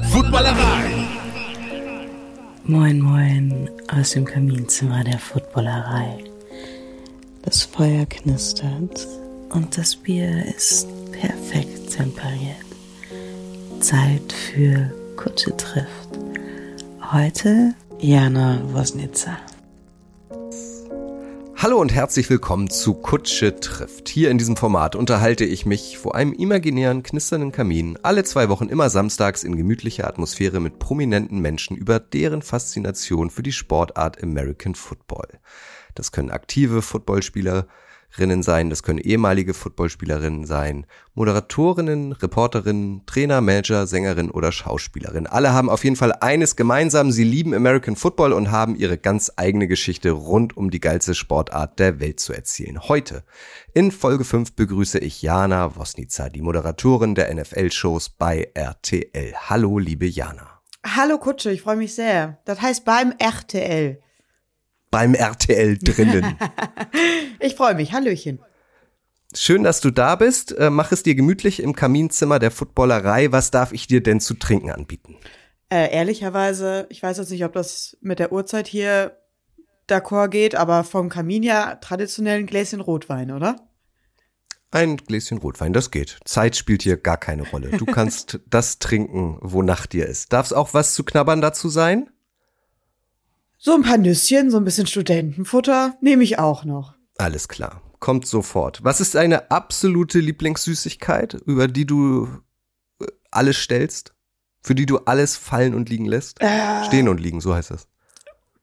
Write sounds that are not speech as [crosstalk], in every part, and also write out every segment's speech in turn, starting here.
Footballerei. Moin, moin aus dem Kaminzimmer der Footballerei. Das Feuer knistert und das Bier ist perfekt temperiert. Zeit für Kutsche trifft. Heute Jana Wosnitzer. Hallo und herzlich willkommen zu Kutsche trifft. Hier in diesem Format unterhalte ich mich vor einem imaginären, knisternden Kamin alle zwei Wochen immer samstags in gemütlicher Atmosphäre mit prominenten Menschen über deren Faszination für die Sportart American Football. Das können aktive Footballspieler, Rinnen sein, das können ehemalige Footballspielerinnen sein, Moderatorinnen, Reporterinnen, Trainer, Manager, Sängerinnen oder Schauspielerinnen. Alle haben auf jeden Fall eines gemeinsam, sie lieben American Football und haben ihre ganz eigene Geschichte rund um die geilste Sportart der Welt zu erzählen. Heute in Folge 5 begrüße ich Jana Wosnica, die Moderatorin der NFL-Shows bei RTL. Hallo, liebe Jana. Hallo Kutsche, ich freue mich sehr. Das heißt beim RTL beim RTL drinnen. [laughs] ich freue mich. Hallöchen. Schön, dass du da bist. Äh, mach es dir gemütlich im Kaminzimmer der Footballerei. Was darf ich dir denn zu trinken anbieten? Äh, ehrlicherweise, ich weiß jetzt nicht, ob das mit der Uhrzeit hier d'accord geht, aber vom Kamin ja traditionell ein Gläschen Rotwein, oder? Ein Gläschen Rotwein, das geht. Zeit spielt hier gar keine Rolle. Du kannst [laughs] das trinken, wonach dir ist. Darf es auch was zu knabbern dazu sein? So ein paar Nüsschen, so ein bisschen Studentenfutter nehme ich auch noch. Alles klar. Kommt sofort. Was ist deine absolute Lieblingssüßigkeit, über die du äh, alles stellst? Für die du alles fallen und liegen lässt? Äh, Stehen und liegen, so heißt das.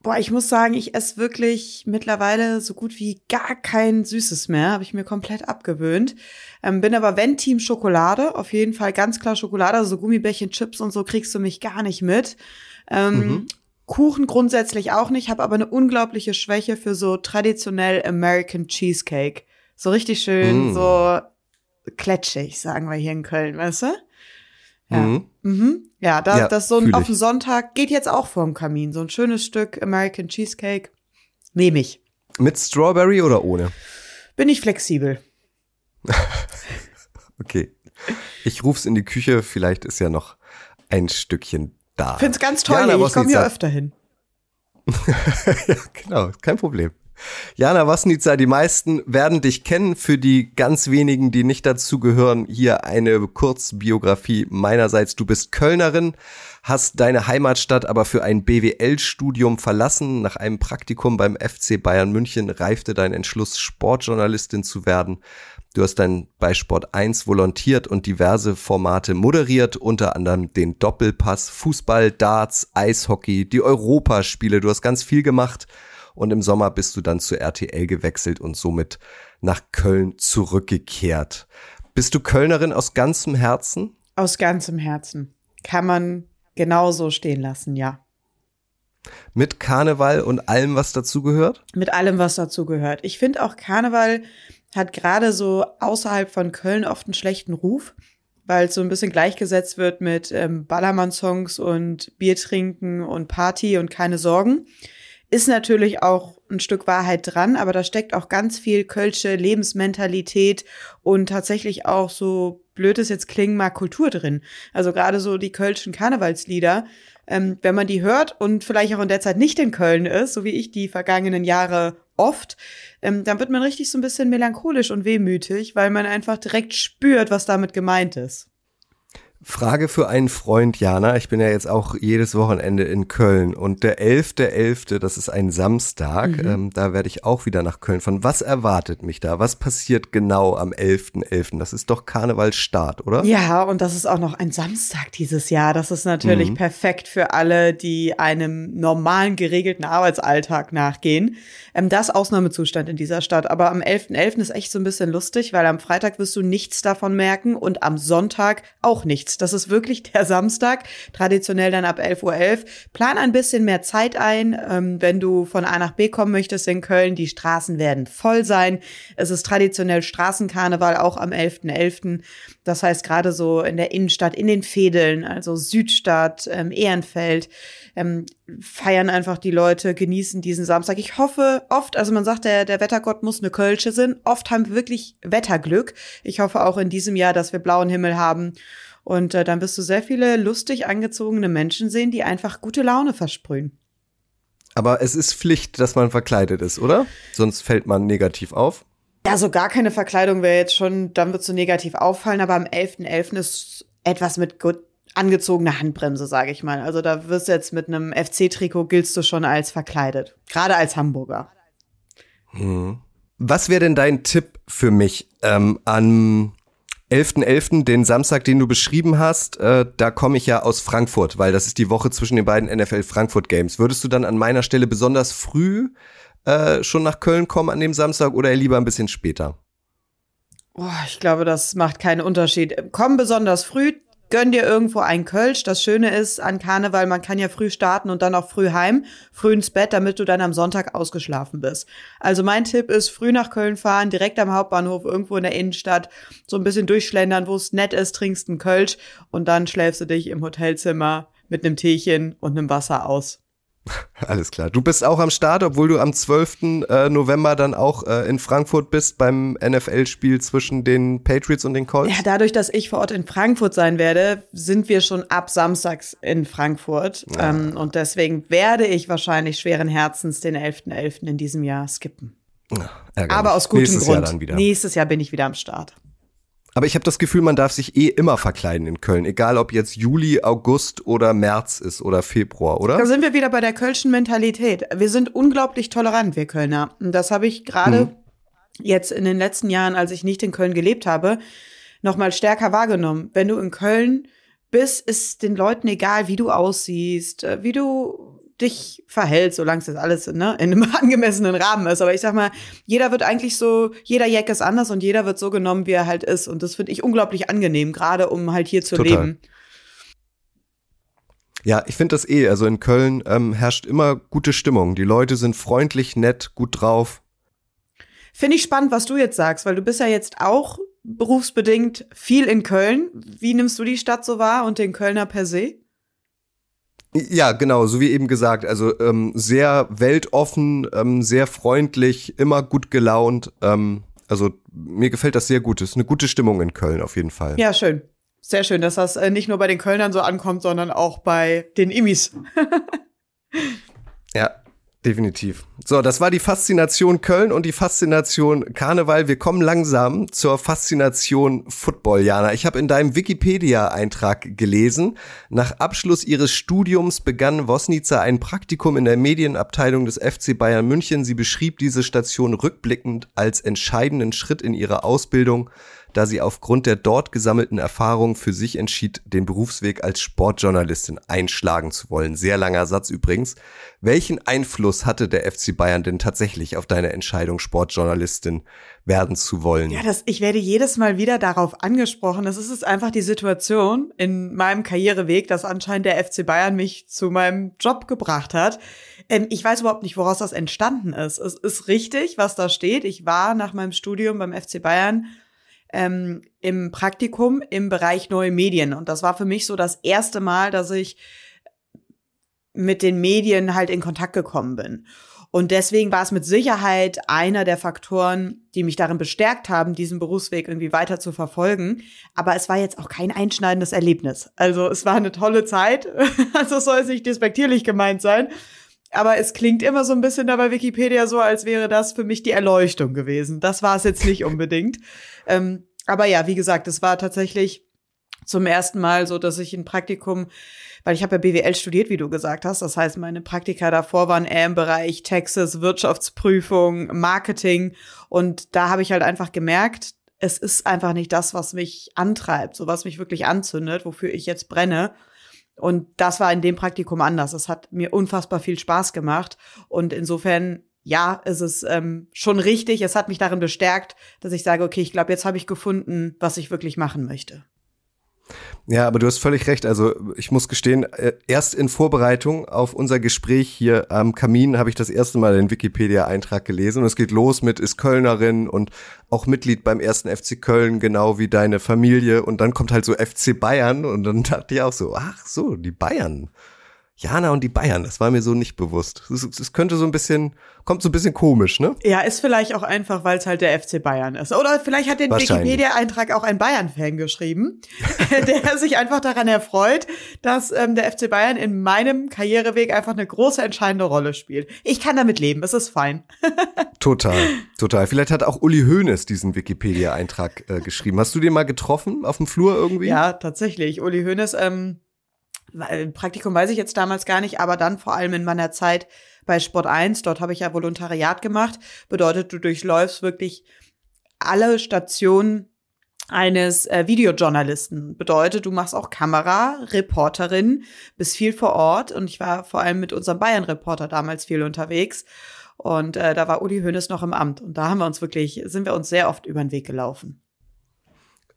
Boah, ich muss sagen, ich esse wirklich mittlerweile so gut wie gar kein Süßes mehr. Habe ich mir komplett abgewöhnt. Ähm, bin aber, wenn Team Schokolade, auf jeden Fall ganz klar Schokolade, also so Gummibärchen, Chips und so kriegst du mich gar nicht mit. Ähm, mhm. Kuchen grundsätzlich auch nicht, habe aber eine unglaubliche Schwäche für so traditionell American Cheesecake. So richtig schön, mm. so kletschig, sagen wir hier in Köln, weißt du? Ja. Mhm. Mhm. Ja, da, ja, das so ein, auf dem Sonntag geht jetzt auch vorm Kamin. So ein schönes Stück American Cheesecake. Nehme ich. Mit Strawberry oder ohne? Bin ich flexibel. [laughs] okay. Ich ruf's in die Küche, vielleicht ist ja noch ein Stückchen da. Find's ganz toll, Jana, ich komme hier öfter hin. [laughs] ja, genau, kein Problem. Jana Wasnica, die meisten werden dich kennen. Für die ganz wenigen, die nicht dazu gehören, hier eine Kurzbiografie meinerseits. Du bist Kölnerin, hast deine Heimatstadt aber für ein BWL-Studium verlassen. Nach einem Praktikum beim FC Bayern München reifte dein Entschluss, Sportjournalistin zu werden. Du hast dann bei Sport 1 volontiert und diverse Formate moderiert, unter anderem den Doppelpass, Fußball, Darts, Eishockey, die Europaspiele. Du hast ganz viel gemacht und im Sommer bist du dann zu RTL gewechselt und somit nach Köln zurückgekehrt. Bist du Kölnerin aus ganzem Herzen? Aus ganzem Herzen. Kann man genauso stehen lassen, ja. Mit Karneval und allem, was dazu gehört? Mit allem, was dazu gehört. Ich finde auch Karneval hat gerade so außerhalb von Köln oft einen schlechten Ruf, weil es so ein bisschen gleichgesetzt wird mit ähm, Ballermann-Songs und Bier trinken und Party und keine Sorgen. Ist natürlich auch ein Stück Wahrheit dran, aber da steckt auch ganz viel kölsche Lebensmentalität und tatsächlich auch so blöd es jetzt klingen mag, Kultur drin. Also gerade so die kölschen Karnevalslieder, ähm, wenn man die hört und vielleicht auch in der Zeit nicht in Köln ist, so wie ich die vergangenen Jahre oft, ähm, dann wird man richtig so ein bisschen melancholisch und wehmütig, weil man einfach direkt spürt, was damit gemeint ist. Frage für einen Freund, Jana. Ich bin ja jetzt auch jedes Wochenende in Köln und der 11.11., .11., das ist ein Samstag, mhm. ähm, da werde ich auch wieder nach Köln fahren. Was erwartet mich da? Was passiert genau am 11.11.? .11.? Das ist doch Karnevalstart, oder? Ja, und das ist auch noch ein Samstag dieses Jahr. Das ist natürlich mhm. perfekt für alle, die einem normalen, geregelten Arbeitsalltag nachgehen. Ähm, das Ausnahmezustand in dieser Stadt. Aber am 11.11. .11. ist echt so ein bisschen lustig, weil am Freitag wirst du nichts davon merken und am Sonntag auch nichts nichts. Das ist wirklich der Samstag, traditionell dann ab 11.11 Uhr. .11. Plan ein bisschen mehr Zeit ein, ähm, wenn du von A nach B kommen möchtest in Köln. Die Straßen werden voll sein. Es ist traditionell Straßenkarneval, auch am 11.11. .11. Das heißt, gerade so in der Innenstadt, in den Fädeln, also Südstadt, ähm, Ehrenfeld, ähm, feiern einfach die Leute, genießen diesen Samstag. Ich hoffe oft, also man sagt, der, der Wettergott muss eine Kölsche sein. Oft haben wir wirklich Wetterglück. Ich hoffe auch in diesem Jahr, dass wir blauen Himmel haben Und äh, dann wirst du sehr viele lustig angezogene Menschen sehen, die einfach gute Laune versprühen. Aber es ist Pflicht, dass man verkleidet ist, oder? Sonst fällt man negativ auf. Ja, so gar keine Verkleidung wäre jetzt schon, dann wird so negativ auffallen, aber am 11.11. .11. ist etwas mit gut angezogener Handbremse, sage ich mal. Also da wirst du jetzt mit einem FC-Trikot giltst du schon als verkleidet. Gerade als Hamburger. Hm. Was wäre denn dein Tipp für mich ähm, an 11.11., .11., den Samstag, den du beschrieben hast, äh, da komme ich ja aus Frankfurt, weil das ist die Woche zwischen den beiden NFL Frankfurt Games. Würdest du dann an meiner Stelle besonders früh äh, schon nach Köln kommen an dem Samstag oder lieber ein bisschen später? Oh, ich glaube, das macht keinen Unterschied. Komm besonders früh, gönn dir irgendwo ein Kölsch. Das Schöne ist an Karneval, man kann ja früh starten und dann auch früh heim, früh ins Bett, damit du dann am Sonntag ausgeschlafen bist. Also mein Tipp ist, früh nach Köln fahren, direkt am Hauptbahnhof, irgendwo in der Innenstadt, so ein bisschen durchschlendern, wo es nett ist, trinkst einen Kölsch und dann schläfst du dich im Hotelzimmer mit einem Teechen und einem Wasser aus. [laughs] Alles klar. Du bist auch am Start, obwohl du am 12. Äh, November dann auch äh, in Frankfurt bist beim NFL-Spiel zwischen den Patriots und den Colts. Ja, dadurch, dass ich vor Ort in Frankfurt sein werde, sind wir schon ab Samstags in Frankfurt. Ja. Ähm, und deswegen werde ich wahrscheinlich schweren Herzens den 11.11. .11. in diesem Jahr skippen. Ja, Aber aus gutem Nächstes Grund. Jahr Nächstes Jahr bin ich wieder am Start. Aber ich habe das Gefühl, man darf sich eh immer verkleiden in Köln, egal ob jetzt Juli, August oder März ist oder Februar, oder? Da sind wir wieder bei der kölschen Mentalität. Wir sind unglaublich tolerant, wir Kölner. Und das habe ich gerade mhm. jetzt in den letzten Jahren, als ich nicht in Köln gelebt habe, noch mal stärker wahrgenommen. Wenn du in Köln bist, ist den Leuten egal, wie du aussiehst, äh, wie du dich verhältst, solange es das alles ne, in einem [laughs] angemessenen Rahmen ist. Aber ich sag mal, jeder wird eigentlich so, jeder Jack ist anders und jeder wird so genommen, wie er halt ist. Und das finde ich unglaublich angenehm, gerade um halt hier zu Total. leben. Ja, ich finde das eh. Also in Köln ähm, herrscht immer gute Stimmung. Die Leute sind freundlich, nett, gut drauf. Finde ich spannend, was du jetzt sagst, weil du bist ja jetzt auch berufsbedingt viel in Köln. Wie nimmst du die Stadt so wahr und den Kölner per se? Ja, genau, so wie eben gesagt, also ähm, sehr weltoffen, ähm, sehr freundlich, immer gut gelaunt. Ähm, also mir gefällt das sehr gut. Es ist eine gute Stimmung in Köln auf jeden Fall. Ja, schön. Sehr schön, dass das äh, nicht nur bei den Kölnern so ankommt, sondern auch bei den Immis. [laughs] ja, Definitiv. So, das war die Faszination Köln und die Faszination Karneval. Wir kommen langsam zur Faszination Football, Jana. Ich habe in deinem Wikipedia-Eintrag gelesen, nach Abschluss ihres Studiums begann Wosnica ein Praktikum in der Medienabteilung des FC Bayern München. Sie beschrieb diese Station rückblickend als entscheidenden Schritt in ihrer Ausbildung da sie aufgrund der dort gesammelten Erfahrungen für sich entschied, den Berufsweg als Sportjournalistin einschlagen zu wollen. Sehr langer Satz übrigens. Welchen Einfluss hatte der FC Bayern denn tatsächlich auf deine Entscheidung, Sportjournalistin werden zu wollen? Ja, das, ich werde jedes Mal wieder darauf angesprochen. Das ist einfach die Situation in meinem Karriereweg, dass anscheinend der FC Bayern mich zu meinem Job gebracht hat. Ähm, ich weiß überhaupt nicht, woraus das entstanden ist. Es ist richtig, was da steht. Ich war nach meinem Studium beim FC Bayern ähm, im Praktikum im Bereich neue Medien. Und das war für mich so das erste Mal, dass ich mit den Medien halt in Kontakt gekommen bin. Und deswegen war es mit Sicherheit einer der Faktoren, die mich darin bestärkt haben, diesen Berufsweg irgendwie weiter zu verfolgen. Aber es war jetzt auch kein einschneidendes Erlebnis. Also es war eine tolle Zeit. [laughs] Also soll es nicht despektierlich gemeint sein. Aber es klingt immer so ein bisschen da bei Wikipedia so, als wäre das für mich die Erleuchtung gewesen. Das war es jetzt nicht unbedingt. [laughs] Ähm, aber ja, wie gesagt, es war tatsächlich zum ersten Mal so, dass ich ein Praktikum, weil ich habe ja BWL studiert, wie du gesagt hast. Das heißt, meine Praktika davor waren eher im Bereich Texas, Wirtschaftsprüfung, Marketing. Und da habe ich halt einfach gemerkt, es ist einfach nicht das, was mich antreibt, so was mich wirklich anzündet, wofür ich jetzt brenne. Und das war in dem Praktikum anders. Es hat mir unfassbar viel Spaß gemacht. Und insofern ja, es ist ähm, schon richtig. Es hat mich darin bestärkt, dass ich sage, okay, ich glaube, jetzt habe ich gefunden, was ich wirklich machen möchte. Ja, aber du hast völlig recht. Also ich muss gestehen, äh, erst in Vorbereitung auf unser Gespräch hier am Kamin habe ich das erste Mal den Wikipedia-Eintrag gelesen und es geht los mit ist Kölnerin und auch Mitglied beim ersten FC Köln, genau wie deine Familie und dann kommt halt so FC Bayern und dann dachte ich auch so, ach so, die Bayern. Jana und die Bayern, das war mir so nicht bewusst. Es könnte so ein bisschen, kommt so ein bisschen komisch, ne? Ja, ist vielleicht auch einfach, weil es halt der FC Bayern ist. Oder vielleicht hat den Wikipedia-Eintrag auch ein Bayern-Fan geschrieben, [laughs] der sich einfach daran erfreut, dass ähm, der FC Bayern in meinem Karriereweg einfach eine große entscheidende Rolle spielt. Ich kann damit leben, es ist fein. [laughs] total, total. Vielleicht hat auch Uli Hoeneß diesen Wikipedia-Eintrag äh, geschrieben. Hast du den mal getroffen auf dem Flur irgendwie? Ja, tatsächlich. Uli Hoeneß, ähm, Praktikum weiß ich jetzt damals gar nicht, aber dann vor allem in meiner Zeit bei Sport 1, dort habe ich ja Volontariat gemacht, bedeutet, du durchläufst wirklich alle Stationen eines äh, Videojournalisten. Bedeutet, du machst auch Kamera, Reporterin, bist viel vor Ort und ich war vor allem mit unserem Bayern-Reporter damals viel unterwegs. Und äh, da war Uli Hoeneß noch im Amt. Und da haben wir uns wirklich, sind wir uns sehr oft über den Weg gelaufen.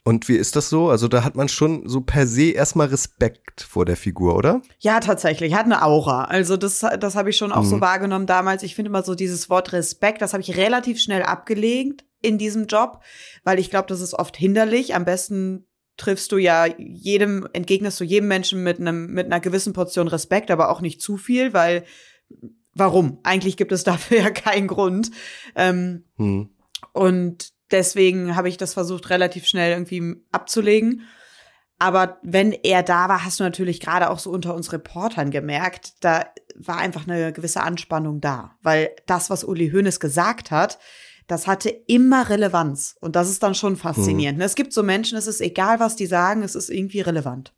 Und wie ist das so? Also da hat man schon so per se erstmal Respekt vor der Figur, oder? Ja, tatsächlich. Hat eine Aura. Also das, das habe ich schon auch mhm. so wahrgenommen damals. Ich finde immer so dieses Wort Respekt, das habe ich relativ schnell abgelegt in diesem Job, weil ich glaube, das ist oft hinderlich. Am besten triffst du ja jedem, entgegnest du jedem Menschen mit einem, mit einer gewissen Portion Respekt, aber auch nicht zu viel, weil warum? Eigentlich gibt es [laughs] dafür ja keinen Grund. Ähm, hm. Und Deswegen habe ich das versucht, relativ schnell irgendwie abzulegen. Aber wenn er da war, hast du natürlich gerade auch so unter uns Reportern gemerkt, da war einfach eine gewisse Anspannung da. Weil das, was Uli Hoeneß gesagt hat, das hatte immer Relevanz. Und das ist dann schon faszinierend. Hm. Es gibt so Menschen, es ist egal, was die sagen, es ist irgendwie relevant.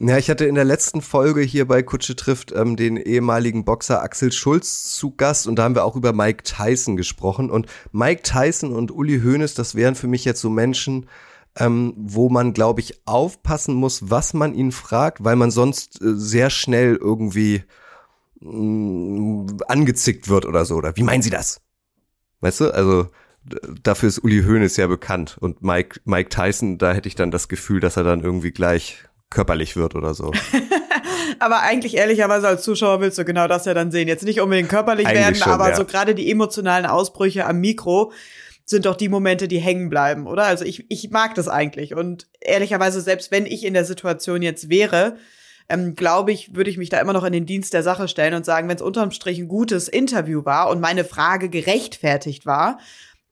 Ja, ich hatte in der letzten Folge hier bei Kutsche trifft ähm, den ehemaligen Boxer Axel Schulz zu Gast und da haben wir auch über Mike Tyson gesprochen und Mike Tyson und Uli Hoeneß, das wären für mich jetzt so Menschen, ähm, wo man, glaube ich, aufpassen muss, was man ihn fragt, weil man sonst äh, sehr schnell irgendwie mh, mm, angezickt wird oder so. Oder wie meinen Sie das? Weißt du, also dafür ist Uli Hoeneß ja bekannt und Mike, Mike Tyson, da hätte ich dann das Gefühl, dass er dann irgendwie gleich körperlich wird oder so. [laughs] aber eigentlich ehrlicherweise als Zuschauer willst du genau das ja dann sehen. Jetzt nicht unbedingt körperlich eigentlich werden, schon, aber ja. so gerade die emotionalen Ausbrüche am Mikro sind doch die Momente, die hängen bleiben, oder? Also ich, ich mag das eigentlich. Und ehrlicherweise, selbst wenn ich in der Situation jetzt wäre, ähm, glaube ich, würde ich mich da immer noch in den Dienst der Sache stellen und sagen, wenn es unterm Strich ein gutes Interview war und meine Frage gerechtfertigt war,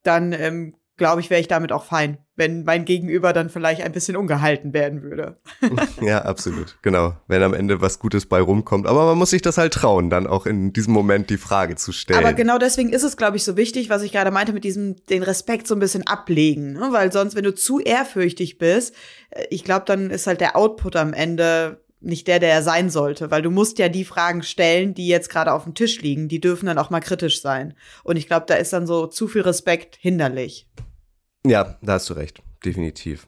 dann ähm, glaube ich, wäre ich damit auch fein, wenn mein Gegenüber dann vielleicht ein bisschen ungehalten werden würde. [laughs] ja, absolut. Genau. Wenn am Ende was Gutes bei rumkommt. Aber man muss sich das halt trauen, dann auch in diesem Moment die Frage zu stellen. Aber genau deswegen ist es, glaube ich, so wichtig, was ich gerade meinte, mit diesem, den Respekt so ein bisschen ablegen. Ne? Weil sonst, wenn du zu ehrfürchtig bist, äh, ich glaube, dann ist halt der Output am Ende nicht der, der er sein sollte, weil du musst ja die Fragen stellen, die jetzt gerade auf dem Tisch liegen, die dürfen dann auch mal kritisch sein. Und ich glaube, da ist dann so zu viel Respekt hinderlich. Ja, da hast du recht, definitiv.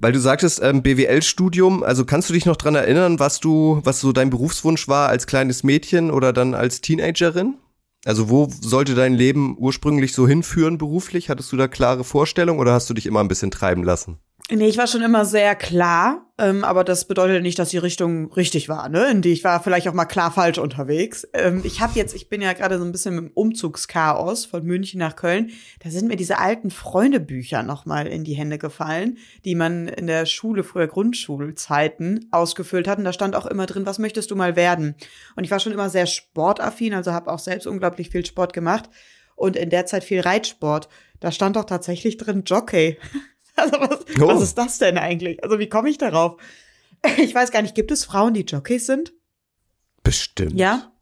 Weil du sagtest, ähm, BWL-Studium, also kannst du dich noch dran erinnern, was du, was so dein Berufswunsch war als kleines Mädchen oder dann als Teenagerin? Also wo sollte dein Leben ursprünglich so hinführen beruflich? Hattest du da klare Vorstellungen oder hast du dich immer ein bisschen treiben lassen? Nee, ich war schon immer sehr klar, ähm, aber das bedeutet nicht, dass die Richtung richtig war, ne? In die ich war vielleicht auch mal klar falsch unterwegs. Ähm, ich habe jetzt, ich bin ja gerade so ein bisschen im Umzugschaos von München nach Köln. Da sind mir diese alten Freundebücher noch mal in die Hände gefallen, die man in der Schule früher Grundschulzeiten ausgefüllt hat. Und da stand auch immer drin, was möchtest du mal werden? Und ich war schon immer sehr sportaffin, also habe auch selbst unglaublich viel Sport gemacht und in der Zeit viel Reitsport. Da stand doch tatsächlich drin Jockey. [laughs] Also was, oh. was ist das denn eigentlich? Also wie komme ich darauf? Ich weiß gar nicht, gibt es Frauen, die Jockeys sind? Bestimmt. Ja?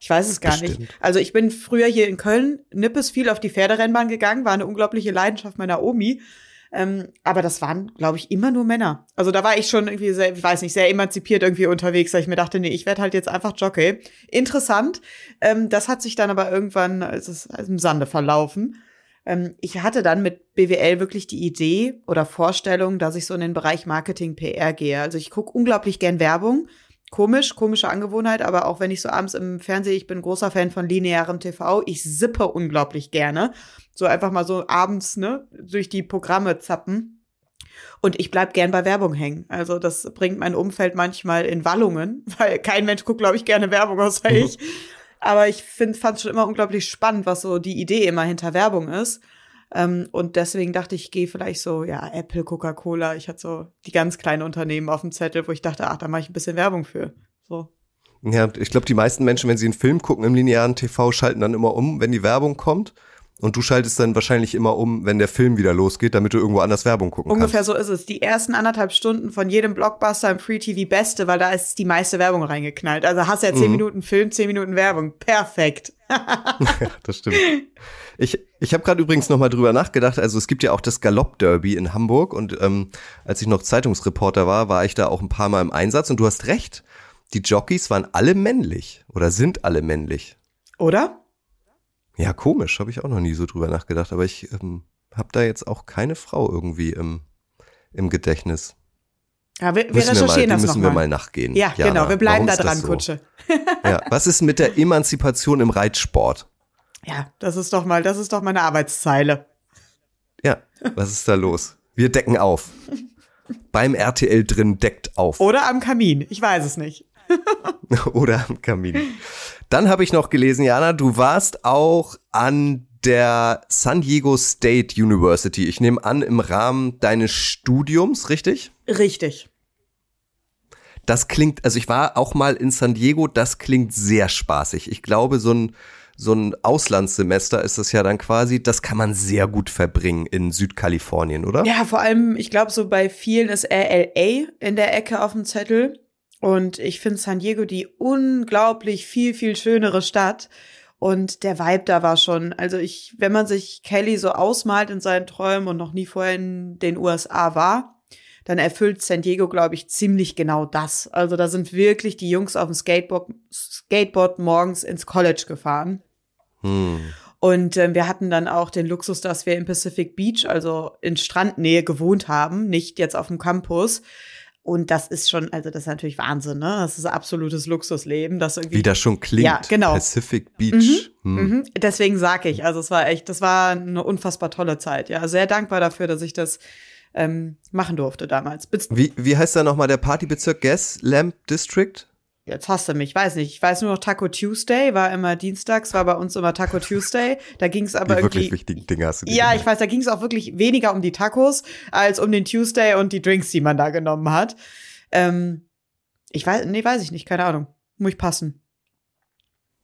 Ich weiß es gar Bestimmt. nicht. Also ich bin früher hier in Köln nippes viel auf die Pferderennbahn gegangen, war eine unglaubliche Leidenschaft meiner Omi. Ähm, aber das waren, glaube ich, immer nur Männer. Also da war ich schon irgendwie sehr, ich weiß nicht, sehr emanzipiert irgendwie unterwegs, weil ich mir dachte, nee, ich werde halt jetzt einfach Jockey. Interessant. Ähm, das hat sich dann aber irgendwann es ist im Sande verlaufen. Ähm, ich hatte dann mit BWL wirklich die Idee oder Vorstellung, dass ich so in den Bereich Marketing PR gehe. Also ich gucke unglaublich gern Werbung. Komisch, komische Angewohnheit, aber auch wenn ich so abends im Fernsehen, ich bin großer Fan von linearem TV, ich sippe unglaublich gerne. So einfach mal so abends, ne, durch die Programme zappen. Und ich bleib gern bei Werbung hängen. Also das bringt mein Umfeld manchmal in Wallungen, [laughs] weil kein Mensch guckt, glaube ich, gerne Werbung außer ich. Aber ich finde, fand schon immer unglaublich spannend, was so die Idee immer hinter Werbung ist. Ähm, und deswegen dachte ich, gehe vielleicht so, ja, Apple, Coca-Cola. Ich hatte so die ganz kleinen Unternehmen auf dem Zettel, wo ich dachte, ach, da mache ich ein bisschen Werbung für. So. Ja, ich glaube, die meisten Menschen, wenn sie einen Film gucken im linearen TV, schalten dann immer um, wenn die Werbung kommt. Und du schaltest dann wahrscheinlich immer um, wenn der Film wieder losgeht, damit du irgendwo anders Werbung gucken Ungefähr kannst. so ist es. Die ersten anderthalb Stunden von jedem Blockbuster im Free TV Beste, weil da ist die meiste Werbung reingeknallt. Also hast ja zehn mhm. Minuten Film, zehn Minuten Werbung. Perfekt. [laughs] ja, das stimmt. Ich, ich habe gerade übrigens noch mal drüber nachgedacht. Also es gibt ja auch das Galopp-Derby in Hamburg und ähm, als ich noch Zeitungsreporter war, war ich da auch ein paar Mal im Einsatz und du hast recht. Die Jockeys waren alle männlich oder sind alle männlich. Oder? Ja, komisch, habe ich auch noch nie so drüber nachgedacht, aber ich ähm, habe da jetzt auch keine Frau irgendwie im, im Gedächtnis. Ja, wir, wir recherchieren wir mal, das müssen wir mal nachgehen. Ja, Jana, genau, wir bleiben da dran, so? Kutsche. [laughs] ja, was ist mit der Emanzipation im Reitsport? Ja, das ist doch mal, das ist doch meine Arbeitszeile. Ja, was ist da los? Wir decken auf. Beim RTL drin deckt auf. Oder am Kamin, ich weiß es nicht. [laughs] Oder am Kamin. Dann habe ich noch gelesen, Jana, du warst auch an der San Diego State University. Ich nehme an, im Rahmen deines Studiums, richtig? Richtig. Das klingt, also ich war auch mal in San Diego, das klingt sehr spaßig. Ich glaube, so ein, so ein Auslandssemester ist das ja dann quasi, das kann man sehr gut verbringen in Südkalifornien, oder? Ja, vor allem, ich glaube, so bei vielen ist LA in der Ecke auf dem Zettel. Und ich finde San Diego die unglaublich viel, viel schönere Stadt. Und der Vibe da war schon, also ich, wenn man sich Kelly so ausmalt in seinen Träumen und noch nie vorher in den USA war, dann erfüllt San Diego, glaube ich, ziemlich genau das. Also da sind wirklich die Jungs auf dem Skateboard, Skateboard morgens ins College gefahren. Hm. Und äh, wir hatten dann auch den Luxus, dass wir in Pacific Beach, also in Strandnähe gewohnt haben, nicht jetzt auf dem Campus. Und das ist schon, also das ist natürlich Wahnsinn, ne? Das ist absolutes Luxusleben, das irgendwie. Wie das schon klingt. Ja, genau. Pacific Beach. Mhm, hm. mhm. Deswegen sage ich, also es war echt, das war eine unfassbar tolle Zeit. Ja, sehr dankbar dafür, dass ich das ähm, machen durfte damals. Wie, wie heißt da nochmal der Partybezirk? Gas Lamp District? Jetzt hast du mich, weiß nicht. Ich weiß nur noch Taco Tuesday war immer dienstags, war bei uns immer Taco Tuesday. Da ging es aber die irgendwie. wirklich wichtigen Dinge hast du Ja, gemacht. ich weiß, da ging es auch wirklich weniger um die Tacos als um den Tuesday und die Drinks, die man da genommen hat. Ähm, ich weiß, nee, weiß ich nicht, keine Ahnung. Muss ich passen.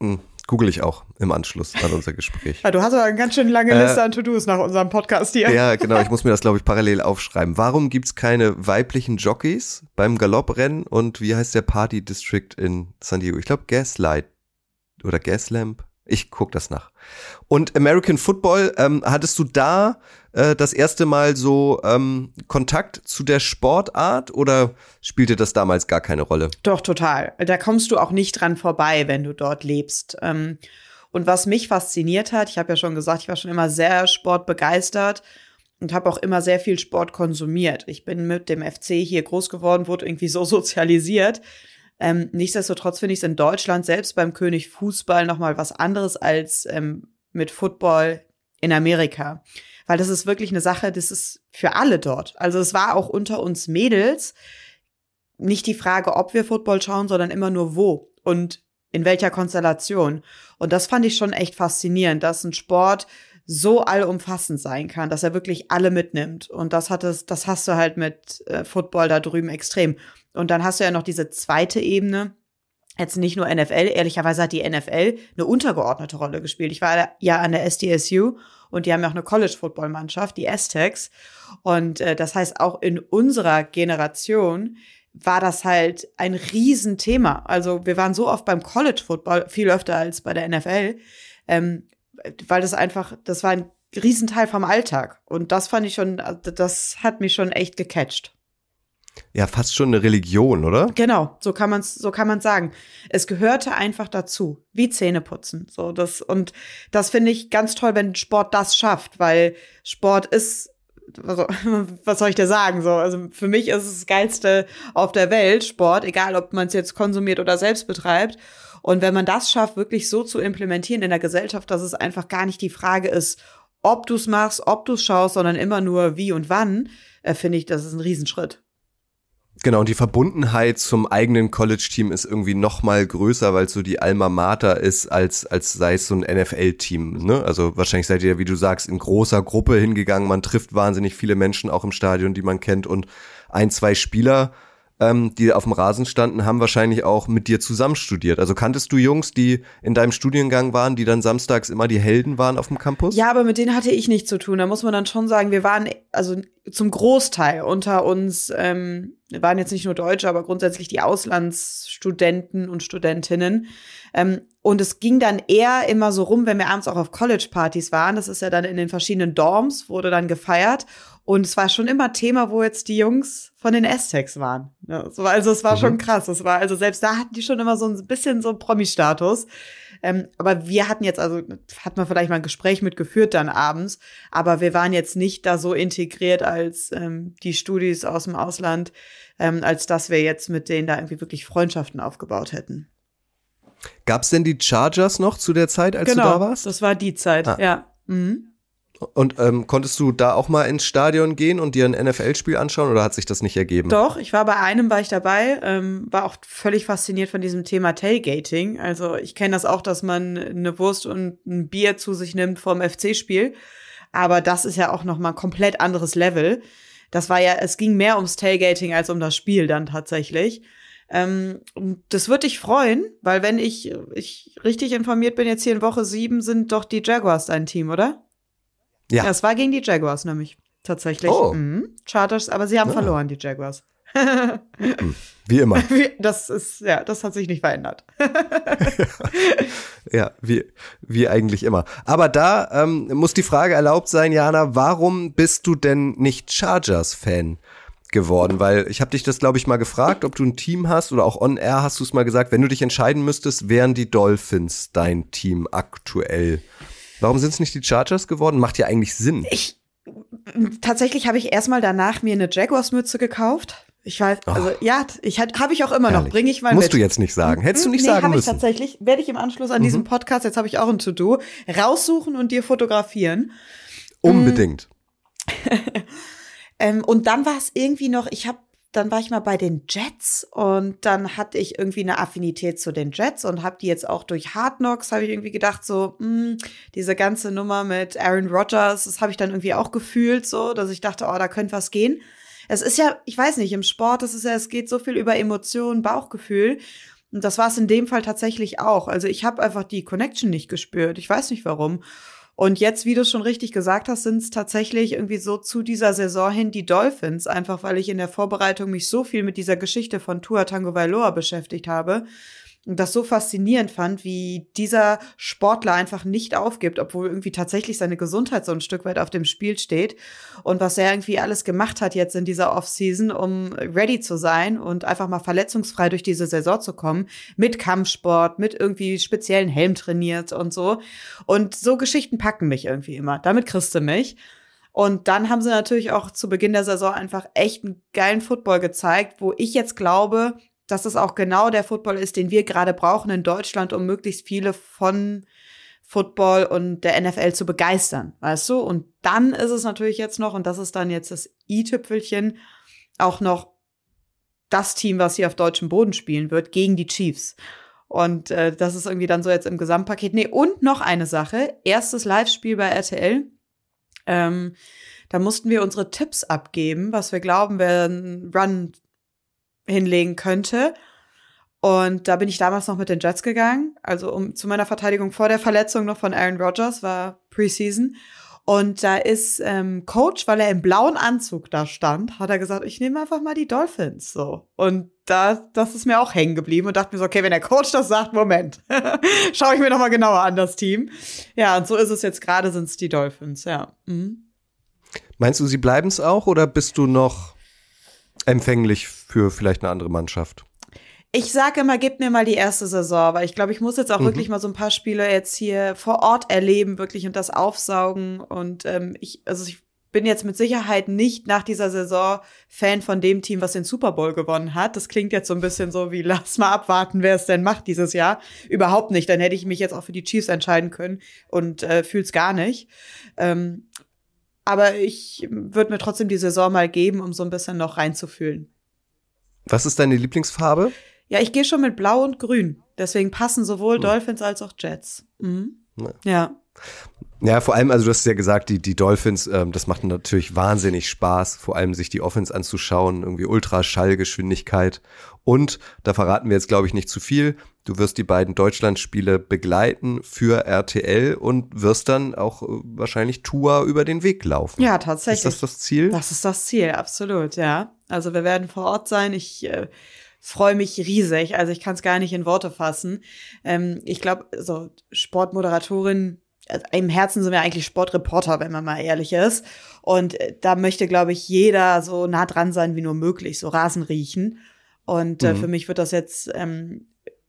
Hm, Google ich auch im Anschluss an unser Gespräch. [laughs] Ja, du hast aber eine ganz schön lange Liste äh, an To-Dos nach unserem Podcast hier. Ja, genau. Ich [laughs] muss mir das, glaube ich, parallel aufschreiben. Warum gibt's keine weiblichen Jockeys beim Galopprennen und wie heißt der Party District in San Diego? Ich glaube Gaslight oder Gaslamp. Ich guck das nach. Und American Football, ähm, hattest du da äh, das erste Mal so ähm, Kontakt zu der Sportart oder spielte das damals gar keine Rolle? Doch, total. Da kommst du auch nicht dran vorbei, wenn du dort lebst. Ähm, und was mich fasziniert hat, ich habe ja schon gesagt, ich war schon immer sehr sportbegeistert und habe auch immer sehr viel Sport konsumiert. Ich bin mit dem FC hier groß geworden, wurde irgendwie so [laughs] sozialisiert. Ähm, nichtsdestotrotz finde ich es in Deutschland selbst beim König Fußball noch mal was anderes als ähm, mit Football in Amerika. Weil das ist wirklich eine Sache, das ist für alle dort. Also es war auch unter uns Mädels nicht die Frage, ob wir Football schauen, sondern immer nur wo und in welcher Konstellation. Und das fand ich schon echt faszinierend, dass ein Sport so allumfassend sein kann, dass er wirklich alle mitnimmt. Und das hat es, das hast du halt mit äh, Football da drüben extrem. Und dann hast du ja noch diese zweite Ebene. Jetzt nicht nur NFL, ehrlicherweise hat die NFL eine untergeordnete Rolle gespielt. Ich war ja an der SDSU und die haben ja auch eine College-Football-Mannschaft, die Aztecs. Und äh, das heißt, auch in unserer Generation war das halt ein Riesenthema. Also wir waren so oft beim College-Football, viel öfter als bei der NFL, ähm, weil das einfach, das war ein Riesenteil vom Alltag. Und das fand ich schon, das hat mich schon echt gecatcht. Ja, fast schon eine Religion, oder? Genau, so kann man es so kann man sagen. Es gehörte einfach dazu, wie Zähneputzen, so das und das finde ich ganz toll, wenn Sport das schafft, weil Sport ist also, [laughs] was soll ich dir sagen so, also für mich ist es das geilste auf der Welt Sport, egal ob man es jetzt konsumiert oder selbst betreibt. Und wenn man das schafft, wirklich so zu implementieren in der Gesellschaft, dass es einfach gar nicht die Frage ist, ob du es machst, ob du es schaust, sondern immer nur wie und wann, äh, finde ich, das ist ein Riesenschritt. Genau, und die Verbundenheit zum eigenen College-Team ist irgendwie noch mal größer, weil es so die Alma Mater ist, als, als sei es so ein NFL-Team. Ne? Also wahrscheinlich seid ihr, wie du sagst, in großer Gruppe hingegangen. Man trifft wahnsinnig viele Menschen auch im Stadion, die man kennt und ein, zwei Spieler ähm, die auf dem Rasen standen, haben wahrscheinlich auch mit dir zusammen studiert. Also kanntest du Jungs, die in deinem Studiengang waren, die dann samstags immer die Helden waren auf dem Campus? Ja, aber mit denen hatte ich nichts zu tun. Da muss man dann schon sagen, wir waren also zum Großteil unter uns, ähm, waren jetzt nicht nur Deutsche, aber grundsätzlich die Auslandsstudenten und Studentinnen. Ähm, und es ging dann eher immer so rum, wenn wir abends auch auf College-Partys waren. Das ist ja dann in den verschiedenen Dorms, wurde dann gefeiert. Und es war schon immer Thema, wo jetzt die Jungs von den Aztecs waren. also es war mhm. schon krass. Es war, also selbst da hatten die schon immer so ein bisschen so Promi-Status. Ähm, aber wir hatten jetzt, also hat man vielleicht mal ein Gespräch mitgeführt dann abends, aber wir waren jetzt nicht da so integriert als ähm, die Studis aus dem Ausland, ähm, als dass wir jetzt mit denen da irgendwie wirklich Freundschaften aufgebaut hätten. Gab es denn die Chargers noch zu der Zeit, als genau, du da warst? Das war die Zeit, ah. ja. Mhm. Und ähm, konntest du da auch mal ins Stadion gehen und dir ein NFL-Spiel anschauen oder hat sich das nicht ergeben? Doch, ich war bei einem, war ich dabei, ähm, war auch völlig fasziniert von diesem Thema Tailgating. Also ich kenne das auch, dass man eine Wurst und ein Bier zu sich nimmt vom FC-Spiel. Aber das ist ja auch noch mal ein komplett anderes Level. Das war ja, es ging mehr ums Tailgating als um das Spiel dann tatsächlich. Ähm, das würde dich freuen, weil wenn ich, ich richtig informiert bin, jetzt hier in Woche sieben sind doch die Jaguars dein Team, oder? Ja. ja. Es war gegen die Jaguars nämlich. Tatsächlich. Oh. Mhm. Chargers, aber sie haben ja. Ah. verloren, die Jaguars. Hm. wie immer. [laughs] Das ist, ja, das hat sich nicht verändert. [laughs] ja, wie, wie eigentlich immer. Aber da ähm, muss die Frage erlaubt sein, Jana, warum bist du denn nicht Chargers-Fan? geworden, weil ich habe dich das, glaube ich, mal gefragt, ob du ein Team hast oder auch on air hast du es mal gesagt, wenn du dich entscheiden müsstest, wären die Dolphins dein Team aktuell. Warum sind es nicht die Chargers geworden? Macht ja eigentlich Sinn. Ich tatsächlich habe ich erstmal danach mir eine Jaguars Mütze gekauft. Ich weiß, oh. also ja, ich habe ich auch immer noch. Bringe ich mal Musst mit. du jetzt nicht sagen. Hättest du nicht nee, sagen hab müssen. Ich tatsächlich werde ich im Anschluss an mhm. diesem Podcast, jetzt habe ich auch ein To-Do, raussuchen und dir fotografieren. Unbedingt. [laughs] Ähm, und dann war es irgendwie noch, ich habe dann war ich mal bei den Jets und dann hatte ich irgendwie eine Affinität zu den Jets und habe die jetzt auch durch Hard Knocks, habe ich irgendwie gedacht, so, mh, hm, diese ganze Nummer mit Aaron Rodgers, das habe ich dann irgendwie auch gefühlt, so, dass ich dachte, oh, da könnte was gehen. Es ist ja, ich weiß nicht, im Sport, das ist ja, es geht so viel über Emotionen, Bauchgefühl. Und das war es in dem Fall tatsächlich auch. Also ich habe einfach die Connection nicht gespürt. Ich weiß nicht warum. Und jetzt, wie du schon richtig gesagt hast, sind es tatsächlich irgendwie so zu dieser Saison hin die Dolphins, einfach weil ich in der Vorbereitung mich so viel mit dieser Geschichte von Tua Tango Vailoa beschäftigt habe und das so faszinierend fand, wie dieser Sportler einfach nicht aufgibt, obwohl irgendwie tatsächlich seine Gesundheit so ein Stück weit auf dem Spiel steht und was er irgendwie alles gemacht hat jetzt in dieser Offseason, um ready zu sein und einfach mal verletzungsfrei durch diese Saison zu kommen, mit Kampfsport, mit irgendwie speziellen Helm trainiert und so. Und so Geschichten packen mich irgendwie immer. Damit kriegst du mich. Und dann haben sie natürlich auch zu Beginn der Saison einfach echt einen geilen Football gezeigt, wo ich jetzt glaube, dass es auch genau der Football ist, den wir gerade brauchen in Deutschland, um möglichst viele von Football und der NFL zu begeistern, weißt du? Und dann ist es natürlich jetzt noch, und das ist dann jetzt das i-Tüpfelchen, auch noch das Team, was hier auf deutschem Boden spielen wird, gegen die Chiefs. Und äh, das ist irgendwie dann so jetzt im Gesamtpaket. Nee, und noch eine Sache. Erstes Live-Spiel bei RTL. Ähm, da mussten wir unsere Tipps abgeben, was wir glauben, wer einen Run hinlegen könnte. Und da bin ich damals noch mit den Jets gegangen. Also um zu meiner Verteidigung vor der Verletzung noch von Aaron Rodgers, war Preseason. Und da ist ähm, Coach, weil er im blauen Anzug da stand, hat er gesagt, ich nehme einfach mal die Dolphins so. Und da, das ist mir auch hängen geblieben und dachte mir so, okay, wenn der Coach das sagt, Moment, [laughs] schaue ich mir noch mal genauer an das Team. Ja, und so ist es jetzt gerade, sind es die Dolphins, ja. Mhm. Meinst du, sie bleiben es auch oder bist du noch empfänglich für vielleicht eine andere Mannschaft? Ich sage immer, gib mir mal die erste Saison, weil ich glaube, ich muss jetzt auch mhm. wirklich mal so ein paar Spiele jetzt hier vor Ort erleben, wirklich und das aufsaugen. Und ähm, ich, also ich bin jetzt mit Sicherheit nicht nach dieser Saison Fan von dem Team, was den Super Bowl gewonnen hat. Das klingt jetzt so ein bisschen so wie, lass mal abwarten, wer es denn macht dieses Jahr. Überhaupt nicht. Dann hätte ich mich jetzt auch für die Chiefs entscheiden können und äh, fühl's gar nicht. Ähm, aber ich würde mir trotzdem die Saison mal geben, um so ein bisschen noch reinzufühlen. Was ist deine Lieblingsfarbe? Ja, ich gehe schon mit Blau und Grün. Deswegen passen sowohl hm. Dolphins als auch Jets. Mhm. Ja. Ja, vor allem, also du hast ja gesagt, die, die Dolphins, ähm, das macht natürlich wahnsinnig Spaß, vor allem sich die Offense anzuschauen, irgendwie Ultraschallgeschwindigkeit. Und da verraten wir jetzt, glaube ich, nicht zu viel. Du wirst die beiden Deutschlandspiele begleiten für RTL und wirst dann auch äh, wahrscheinlich Tour über den Weg laufen. Ja, tatsächlich. Ist das das Ziel? Das ist das Ziel, absolut, ja. Also wir werden vor Ort sein. Ich äh, freue mich riesig. Also ich kann es gar nicht in Worte fassen. Ähm, ich glaube, so Sportmoderatorin also im Herzen sind wir eigentlich Sportreporter, wenn man mal ehrlich ist. Und äh, da möchte, glaube ich, jeder so nah dran sein wie nur möglich, so Rasen riechen. Und äh, mhm. für mich wird das jetzt ähm,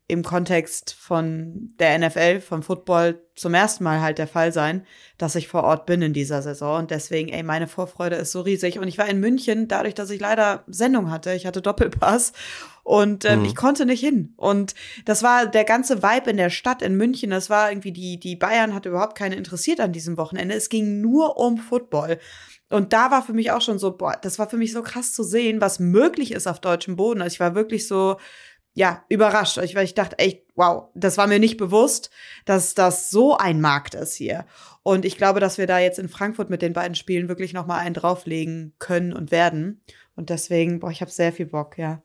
im Kontext von der NFL, vom Football zum ersten Mal halt der Fall sein, dass ich vor Ort bin in dieser Saison. Und deswegen, ey, meine Vorfreude ist so riesig. Und ich war in München, dadurch, dass ich leider Sendung hatte. Ich hatte Doppelpass und ähm, mhm. ich konnte nicht hin. Und das war der ganze Vibe in der Stadt in München. Das war irgendwie, die, die Bayern hat überhaupt keine interessiert an diesem Wochenende. Es ging nur um Football. Und da war für mich auch schon so, boah, das war für mich so krass zu sehen, was möglich ist auf deutschem Boden. Also ich war wirklich so, ja, überrascht. Ich, weil ich dachte echt, wow, das war mir nicht bewusst, dass das so ein Markt ist hier. Und ich glaube, dass wir da jetzt in Frankfurt mit den beiden Spielen wirklich noch mal einen drauflegen können und werden. Und deswegen, boah, ich habe sehr viel Bock, ja.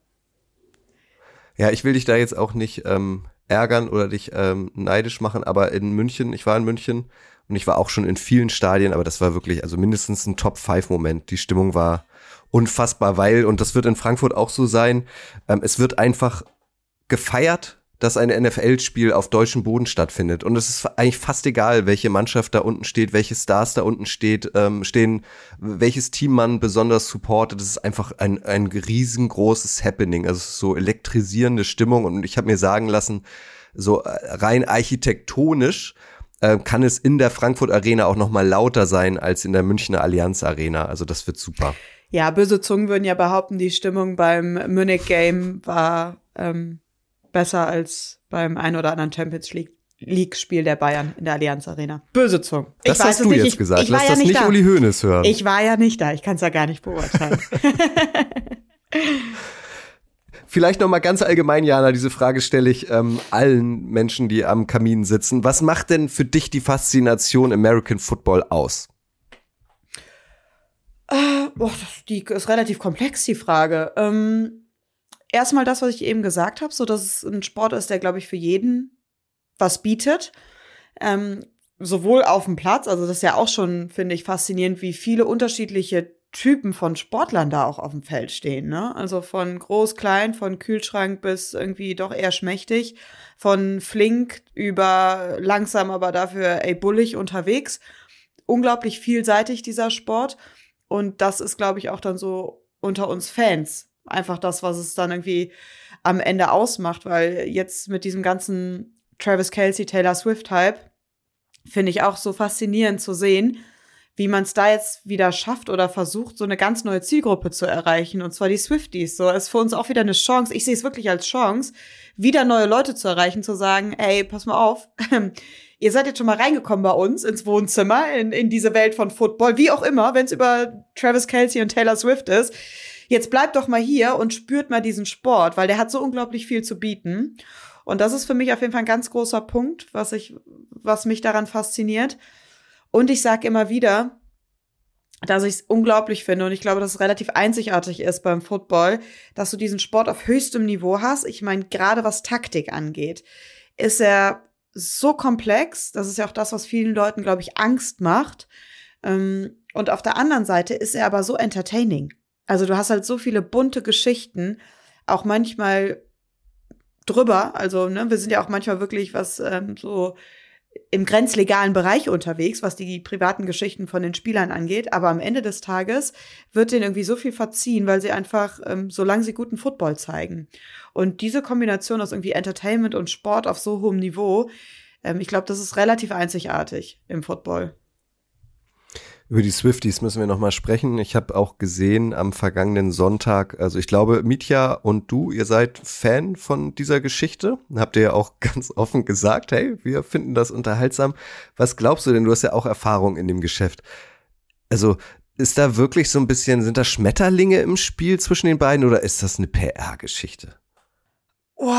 Ja, ich will dich da jetzt auch nicht ähm, ärgern oder dich ähm, neidisch machen, aber in München, ich war in München und ich war auch schon in vielen Stadien, aber das war wirklich, also mindestens ein Top-5-Moment. Die Stimmung war unfassbar, weil, und das wird in Frankfurt auch so sein, ähm, es wird einfach gefeiert, dass ein NFL-Spiel auf deutschem Boden stattfindet. Und es ist eigentlich fast egal, welche Mannschaft da unten steht, welche Stars da unten steht, ähm, stehen, welches Team man besonders supportet. Es ist einfach ein, ein riesengroßes Happening. Also so elektrisierende Stimmung. Und ich habe mir sagen lassen, so äh, rein architektonisch äh, kann es in der Frankfurt Arena auch noch mal lauter sein als in der Münchner Allianz Arena. Also das wird super. Ja, böse Zungen würden ja behaupten, die Stimmung beim Munich Game war ähm, besser als beim ein oder anderen Champions League. League-Spiel der Bayern in der Allianz Arena. Böse Zungen. Das ich hast du jetzt ich, gesagt. Ich Lass ja das nicht da. Uli Hoeneß hören. Ich war ja nicht da. Ich kann es ja gar nicht beurteilen. [laughs] Vielleicht noch mal ganz allgemein, Jana, diese Frage stelle ich ähm, allen Menschen, die am Kamin sitzen. Was macht denn für dich die Faszination American Football aus? Äh, boah, die ist relativ komplex, die Frage. Ähm erstmal das, was ich eben gesagt habe, so dass es ein Sport ist, der, glaube ich, für jeden was bietet. Ähm, sowohl auf dem Platz, also das ist ja auch schon, finde ich, faszinierend, wie viele unterschiedliche Typen von Sportlern da auch auf dem Feld stehen, ne? Also von groß, klein, von Kühlschrank bis irgendwie doch eher schmächtig, von flink über langsam, aber dafür ey bullig unterwegs. Unglaublich vielseitig dieser Sport und das ist glaube ich auch dann so unter uns Fans einfach das, was es dann irgendwie am Ende ausmacht, weil jetzt mit diesem ganzen Travis Kelsey, Taylor Swift Hype finde ich auch so faszinierend zu sehen, wie man es da jetzt wieder schafft oder versucht, so eine ganz neue Zielgruppe zu erreichen, und zwar die Swifties. So ist für uns auch wieder eine Chance. Ich sehe es wirklich als Chance, wieder neue Leute zu erreichen, zu sagen, ey, pass mal auf, [clears throat] ihr seid jetzt schon mal reingekommen bei uns ins Wohnzimmer, in, in diese Welt von Football, wie auch immer, wenn es über Travis Kelsey und Taylor Swift ist jetzt bleibt doch mal hier und spürt mal diesen Sport, weil der hat so unglaublich viel zu bieten. Und das ist für mich auf jeden Fall ein ganz großer Punkt, was ich, was mich daran fasziniert. Und ich sage immer wieder, dass ich es unglaublich finde und ich glaube, dass es relativ einzigartig ist beim Football, dass du diesen Sport auf höchstem Niveau hast. Ich meine, gerade was Taktik angeht, ist er so komplex. Das ist ja auch das, was vielen Leuten, glaube ich, Angst macht. Ähm, und auf der anderen Seite ist er aber so entertaining. Also du hast halt so viele bunte Geschichten, auch manchmal drüber. Also, ne, wir sind ja auch manchmal wirklich was ähm, so im grenzlegalen Bereich unterwegs, was die privaten Geschichten von den Spielern angeht. Aber am Ende des Tages wird denen irgendwie so viel verziehen, weil sie einfach, ähm, solange sie guten Football zeigen. Und diese Kombination aus irgendwie Entertainment und Sport auf so hohem Niveau, ähm, ich glaube, das ist relativ einzigartig im Football. Über die Swifties müssen wir nochmal sprechen. Ich habe auch gesehen am vergangenen Sonntag, also ich glaube, Mitya und du, ihr seid Fan von dieser Geschichte. Habt ihr ja auch [laughs] ganz offen gesagt, hey, wir finden das unterhaltsam. Was glaubst du denn? Du hast ja auch Erfahrung in dem Geschäft. Also ist da wirklich so ein bisschen, sind da Schmetterlinge im Spiel zwischen den beiden oder ist das eine PR-Geschichte? Oh,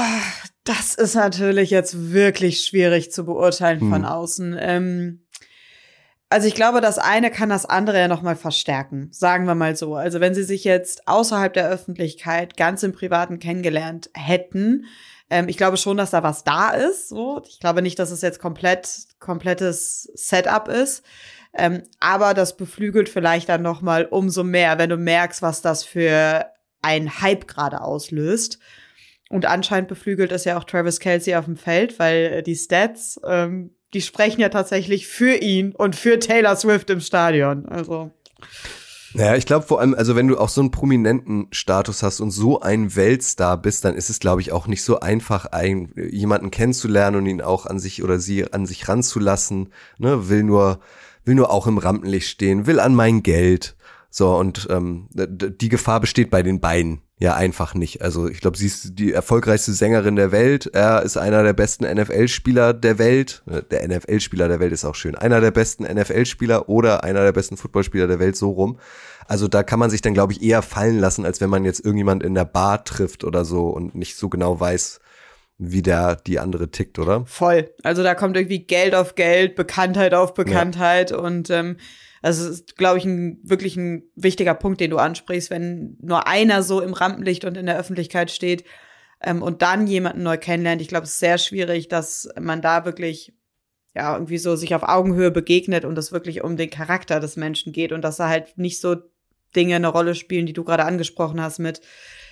das ist natürlich jetzt wirklich schwierig zu beurteilen hm. von außen. Ähm Also ich glaube, das eine kann das andere ja nochmal verstärken, sagen wir mal so. Also wenn sie sich jetzt außerhalb der Öffentlichkeit ganz im Privaten kennengelernt hätten, ähm, ich glaube schon, dass da was da ist. So. Ich glaube nicht, dass es jetzt komplett, komplettes Setup ist. Ähm, aber das beflügelt vielleicht dann nochmal umso mehr, wenn du merkst, was das für ein Hype gerade auslöst. Und anscheinend beflügelt es ja auch Travis Kelsey auf dem Feld, weil äh, die Stats, ähm, die sprechen ja tatsächlich für ihn und für Taylor Swift im Stadion. Also. Naja, ich glaube vor allem, also wenn du auch so einen prominenten Status hast und so ein Weltstar bist, dann ist es, glaube ich, auch nicht so einfach, einen, jemanden kennenzulernen und ihn auch an sich oder sie an sich ranzulassen. Ne? Will nur, will nur auch im Rampenlicht stehen, will an mein Geld. So, und ähm, die Gefahr besteht bei den beiden ja einfach nicht. Also ich glaube, sie ist die erfolgreichste Sängerin der Welt. Er ist einer der besten NFL-Spieler der Welt. Äh, der NFL-Spieler der Welt ist auch schön. Einer der besten NFL-Spieler oder einer der besten Footballspieler der Welt, so rum. Also da kann man sich dann, glaube ich, eher fallen lassen, als wenn man jetzt irgendjemand in der Bar trifft oder so und nicht so genau weiß, wie der die andere tickt, oder? Voll. Also da kommt irgendwie Geld auf Geld, Bekanntheit auf Bekanntheit ja. und ähm, also ist, glaube ich, ein wirklich ein wichtiger Punkt, den du ansprichst, wenn nur einer so im Rampenlicht und in der Öffentlichkeit steht ähm, und dann jemanden neu kennenlernt. Ich glaube, es ist sehr schwierig, dass man da wirklich ja irgendwie so sich auf Augenhöhe begegnet und es wirklich um den Charakter des Menschen geht und dass da halt nicht so Dinge eine Rolle spielen, die du gerade angesprochen hast mit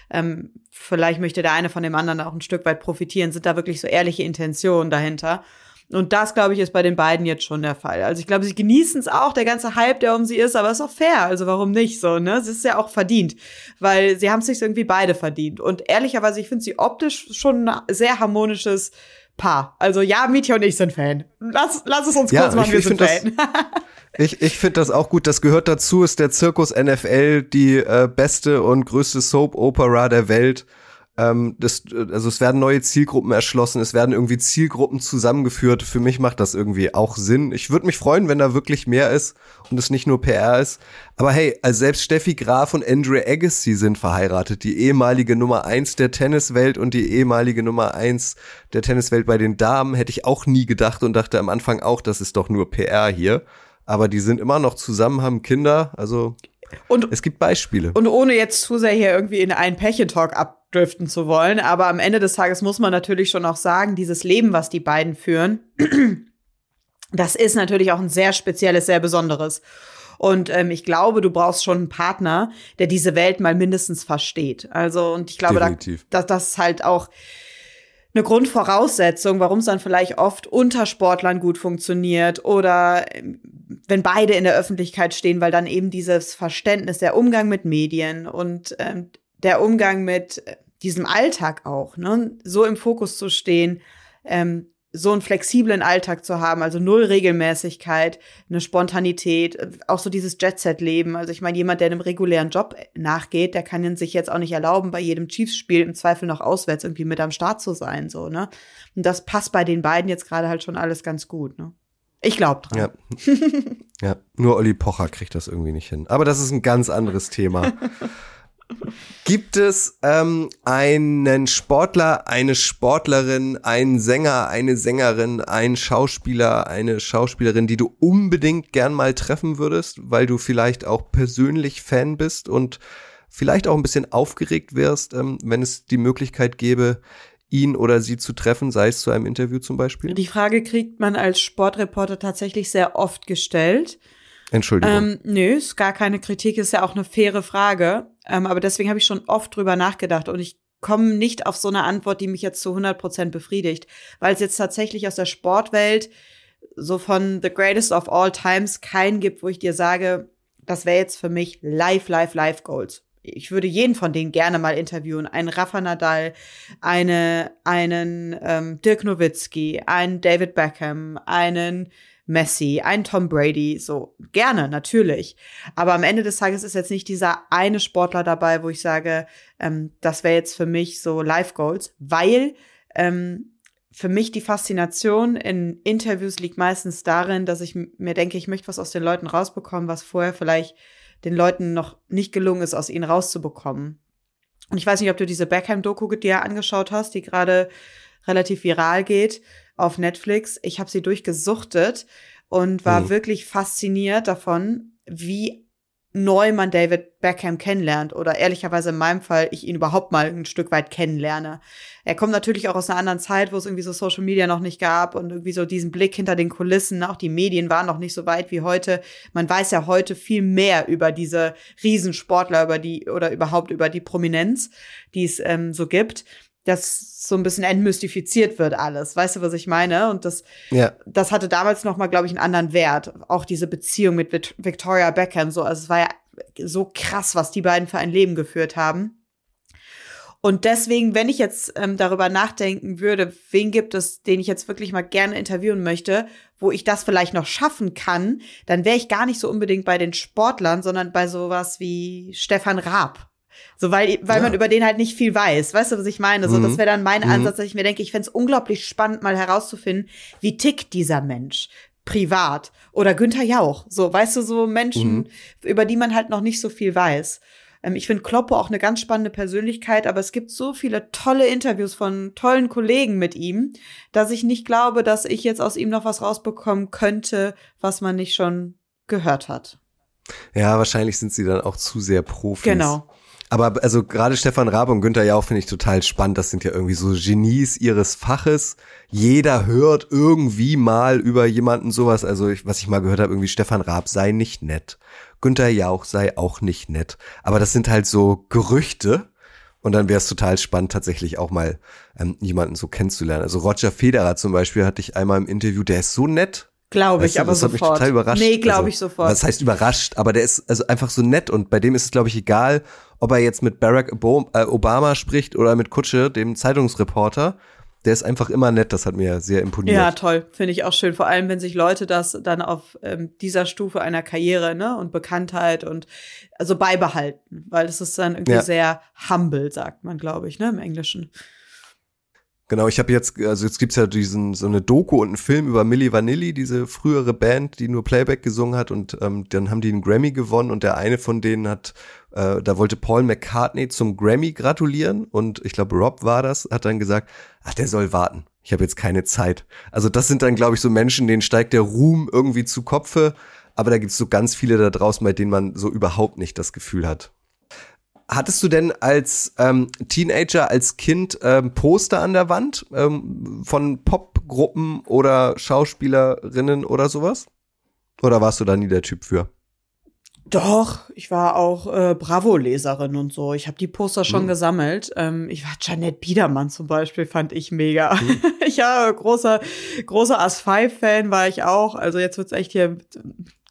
ähm, vielleicht möchte der eine von dem anderen auch ein Stück weit profitieren. Sind da wirklich so ehrliche Intentionen dahinter? Und das, glaube ich, ist bei den beiden jetzt schon der Fall. Also ich glaube, sie genießen es auch, der ganze Hype, der um sie ist, aber ist auch fair. Also warum nicht so, ne? Es ist ja auch verdient, weil sie haben es sich irgendwie beide verdient. Und ehrlicherweise, ich finde sie optisch schon ein sehr harmonisches Paar. Also ja, Mietja und ich sind Fan. Lass, lass es uns ja, kurz machen, ich, wir ich sind Fan. [laughs] ich ich finde das auch gut. Das gehört dazu, ist der Zirkus NFL die äh, beste und größte Soap-Opera der Welt. Ähm, das, also es werden neue Zielgruppen erschlossen, es werden irgendwie Zielgruppen zusammengeführt. Für mich macht das irgendwie auch Sinn. Ich würde mich freuen, wenn da wirklich mehr ist und es nicht nur PR ist. Aber hey, also selbst Steffi Graf und Andre Agassi sind verheiratet. Die ehemalige Nummer eins der Tenniswelt und die ehemalige Nummer eins der Tenniswelt bei den Damen hätte ich auch nie gedacht und dachte am Anfang auch, das ist doch nur PR hier. Aber die sind immer noch zusammen, haben Kinder. Also und, es gibt Beispiele. Und ohne jetzt zu sehr hier irgendwie in einen Pärchentalk abdriften zu wollen, aber am Ende des Tages muss man natürlich schon auch sagen, dieses Leben, was die beiden führen, [clears throat] das ist natürlich auch ein sehr spezielles, sehr besonderes. Und ähm, ich glaube, du brauchst schon einen Partner, der diese Welt mal mindestens versteht. Also, und ich glaube, da, dass das halt auch eine Grundvoraussetzung, warum es dann vielleicht oft unter Sportlern gut funktioniert oder ähm, wenn beide in der Öffentlichkeit stehen, weil dann eben dieses Verständnis, der Umgang mit Medien und ähm, der Umgang mit äh, diesem Alltag auch, ne, so im Fokus zu stehen, ähm, so einen flexiblen Alltag zu haben, also null Regelmäßigkeit, eine Spontanität, auch so dieses Jet-Set-Leben. Also ich meine, jemand, der einem regulären Job nachgeht, der kann sich jetzt auch nicht erlauben, bei jedem Chiefs-Spiel im Zweifel noch auswärts irgendwie mit am Start zu sein, so, ne? Und das passt bei den beiden jetzt gerade halt schon alles ganz gut, ne? Ich glaube dran. Ja. ja, nur Olli Pocher kriegt das irgendwie nicht hin. Aber das ist ein ganz anderes Thema. [laughs] Gibt es ähm, einen Sportler, eine Sportlerin, einen Sänger, eine Sängerin, einen Schauspieler, eine Schauspielerin, die du unbedingt gern mal treffen würdest, weil du vielleicht auch persönlich Fan bist und vielleicht auch ein bisschen aufgeregt wirst, ähm, wenn es die Möglichkeit gäbe, ihn oder sie zu treffen, sei es zu einem Interview zum Beispiel? Die Frage kriegt man als Sportreporter tatsächlich sehr oft gestellt. Entschuldigung. Ähm, nö, ist gar keine Kritik, ist ja auch eine faire Frage. Ähm, aber deswegen habe ich schon oft drüber nachgedacht und ich komme nicht auf so eine Antwort, die mich jetzt zu 100 Prozent befriedigt, weil es jetzt tatsächlich aus der Sportwelt so von The Greatest of All Times keinen gibt, wo ich dir sage, das wäre jetzt für mich live, live, live Goals. Ich würde jeden von denen gerne mal interviewen. Einen Rafa Nadal, eine, einen ähm, Dirk Nowitzki, einen David Beckham, einen Messi, ein Tom Brady, so gerne, natürlich. Aber am Ende des Tages ist jetzt nicht dieser eine Sportler dabei, wo ich sage, ähm, das wäre jetzt für mich so Life Goals, weil ähm, für mich die Faszination in Interviews liegt meistens darin, dass ich mir denke, ich möchte was aus den Leuten rausbekommen, was vorher vielleicht den Leuten noch nicht gelungen ist, aus ihnen rauszubekommen. Und ich weiß nicht, ob du diese Beckham-Doku dir angeschaut hast, die gerade relativ viral geht auf Netflix. Ich habe sie durchgesuchtet und war mhm. wirklich fasziniert davon, wie neu man David Beckham kennenlernt oder ehrlicherweise in meinem Fall ich ihn überhaupt mal ein Stück weit kennenlerne. Er kommt natürlich auch aus einer anderen Zeit, wo es irgendwie so Social Media noch nicht gab und irgendwie so diesen Blick hinter den Kulissen. Auch die Medien waren noch nicht so weit wie heute. Man weiß ja heute viel mehr über diese Riesensportler, über die oder überhaupt über die Prominenz, die es ähm, so gibt dass so ein bisschen entmystifiziert wird alles. Weißt du, was ich meine? Und das, ja. das hatte damals noch mal, glaube ich, einen anderen Wert. Auch diese Beziehung mit Victoria Beckham. So, also es war ja so krass, was die beiden für ein Leben geführt haben. Und deswegen, wenn ich jetzt ähm, darüber nachdenken würde, wen gibt es, den ich jetzt wirklich mal gerne interviewen möchte, wo ich das vielleicht noch schaffen kann, dann wäre ich gar nicht so unbedingt bei den Sportlern, sondern bei sowas wie Stefan Raab so, weil, weil ja. man über den halt nicht viel weiß. Weißt du, was ich meine? So, mhm. das wäre dann mein mhm. Ansatz, dass ich mir denke, ich fände es unglaublich spannend, mal herauszufinden, wie tickt dieser Mensch privat. Oder Günther Jauch. So, weißt du, so Menschen, mhm. über die man halt noch nicht so viel weiß. Ähm, ich finde Kloppo auch eine ganz spannende Persönlichkeit, aber es gibt so viele tolle Interviews von tollen Kollegen mit ihm, dass ich nicht glaube, dass ich jetzt aus ihm noch was rausbekommen könnte, was man nicht schon gehört hat. Ja, wahrscheinlich sind sie dann auch zu sehr Profis. Genau. Aber also gerade Stefan Raab und Günther Jauch finde ich total spannend. Das sind ja irgendwie so Genies ihres Faches. Jeder hört irgendwie mal über jemanden sowas. Also ich, was ich mal gehört habe, irgendwie Stefan Raab sei nicht nett. Günther Jauch sei auch nicht nett. Aber das sind halt so Gerüchte. Und dann wäre es total spannend, tatsächlich auch mal ähm, jemanden so kennenzulernen. Also Roger Federer zum Beispiel hatte ich einmal im Interview, der ist so nett. Glaube ich, du, aber das sofort. hat mich total überrascht. Nee, glaube also, ich sofort. Das heißt überrascht, aber der ist also einfach so nett und bei dem ist es, glaube ich, egal, ob er jetzt mit Barack äh, Obama spricht oder mit Kutsche, dem Zeitungsreporter. Der ist einfach immer nett, das hat mir sehr imponiert. Ja, toll, finde ich auch schön. Vor allem, wenn sich Leute das dann auf ähm, dieser Stufe einer Karriere ne, und Bekanntheit und also beibehalten, weil das ist dann irgendwie ja. sehr humble, sagt man, glaube ich, ne, im Englischen. Genau, ich habe jetzt, also jetzt gibt's ja diesen so eine Doku und einen Film über Milli Vanilli, diese frühere Band, die nur Playback gesungen hat und ähm, dann haben die einen Grammy gewonnen und der eine von denen hat, äh, da wollte Paul McCartney zum Grammy gratulieren und ich glaube Rob war das, hat dann gesagt, ach der soll warten, ich habe jetzt keine Zeit. Also das sind dann glaube ich so Menschen, denen steigt der Ruhm irgendwie zu Kopfe, aber da gibt's so ganz viele da draußen, bei denen man so überhaupt nicht das Gefühl hat hattest du denn als ähm, Teenager, als Kind ähm, Poster an der Wand ähm, von Popgruppen oder Schauspielerinnen oder sowas? Oder warst du da nie der Typ für? Doch, ich war auch äh, Bravo-Leserin und so. Ich habe die Poster schon hm. gesammelt. Ähm, ich war Janet Biedermann zum Beispiel, fand ich mega. Hm. ich [laughs] ja großer, großer As-5-Fan war ich auch. Also jetzt wird's echt hier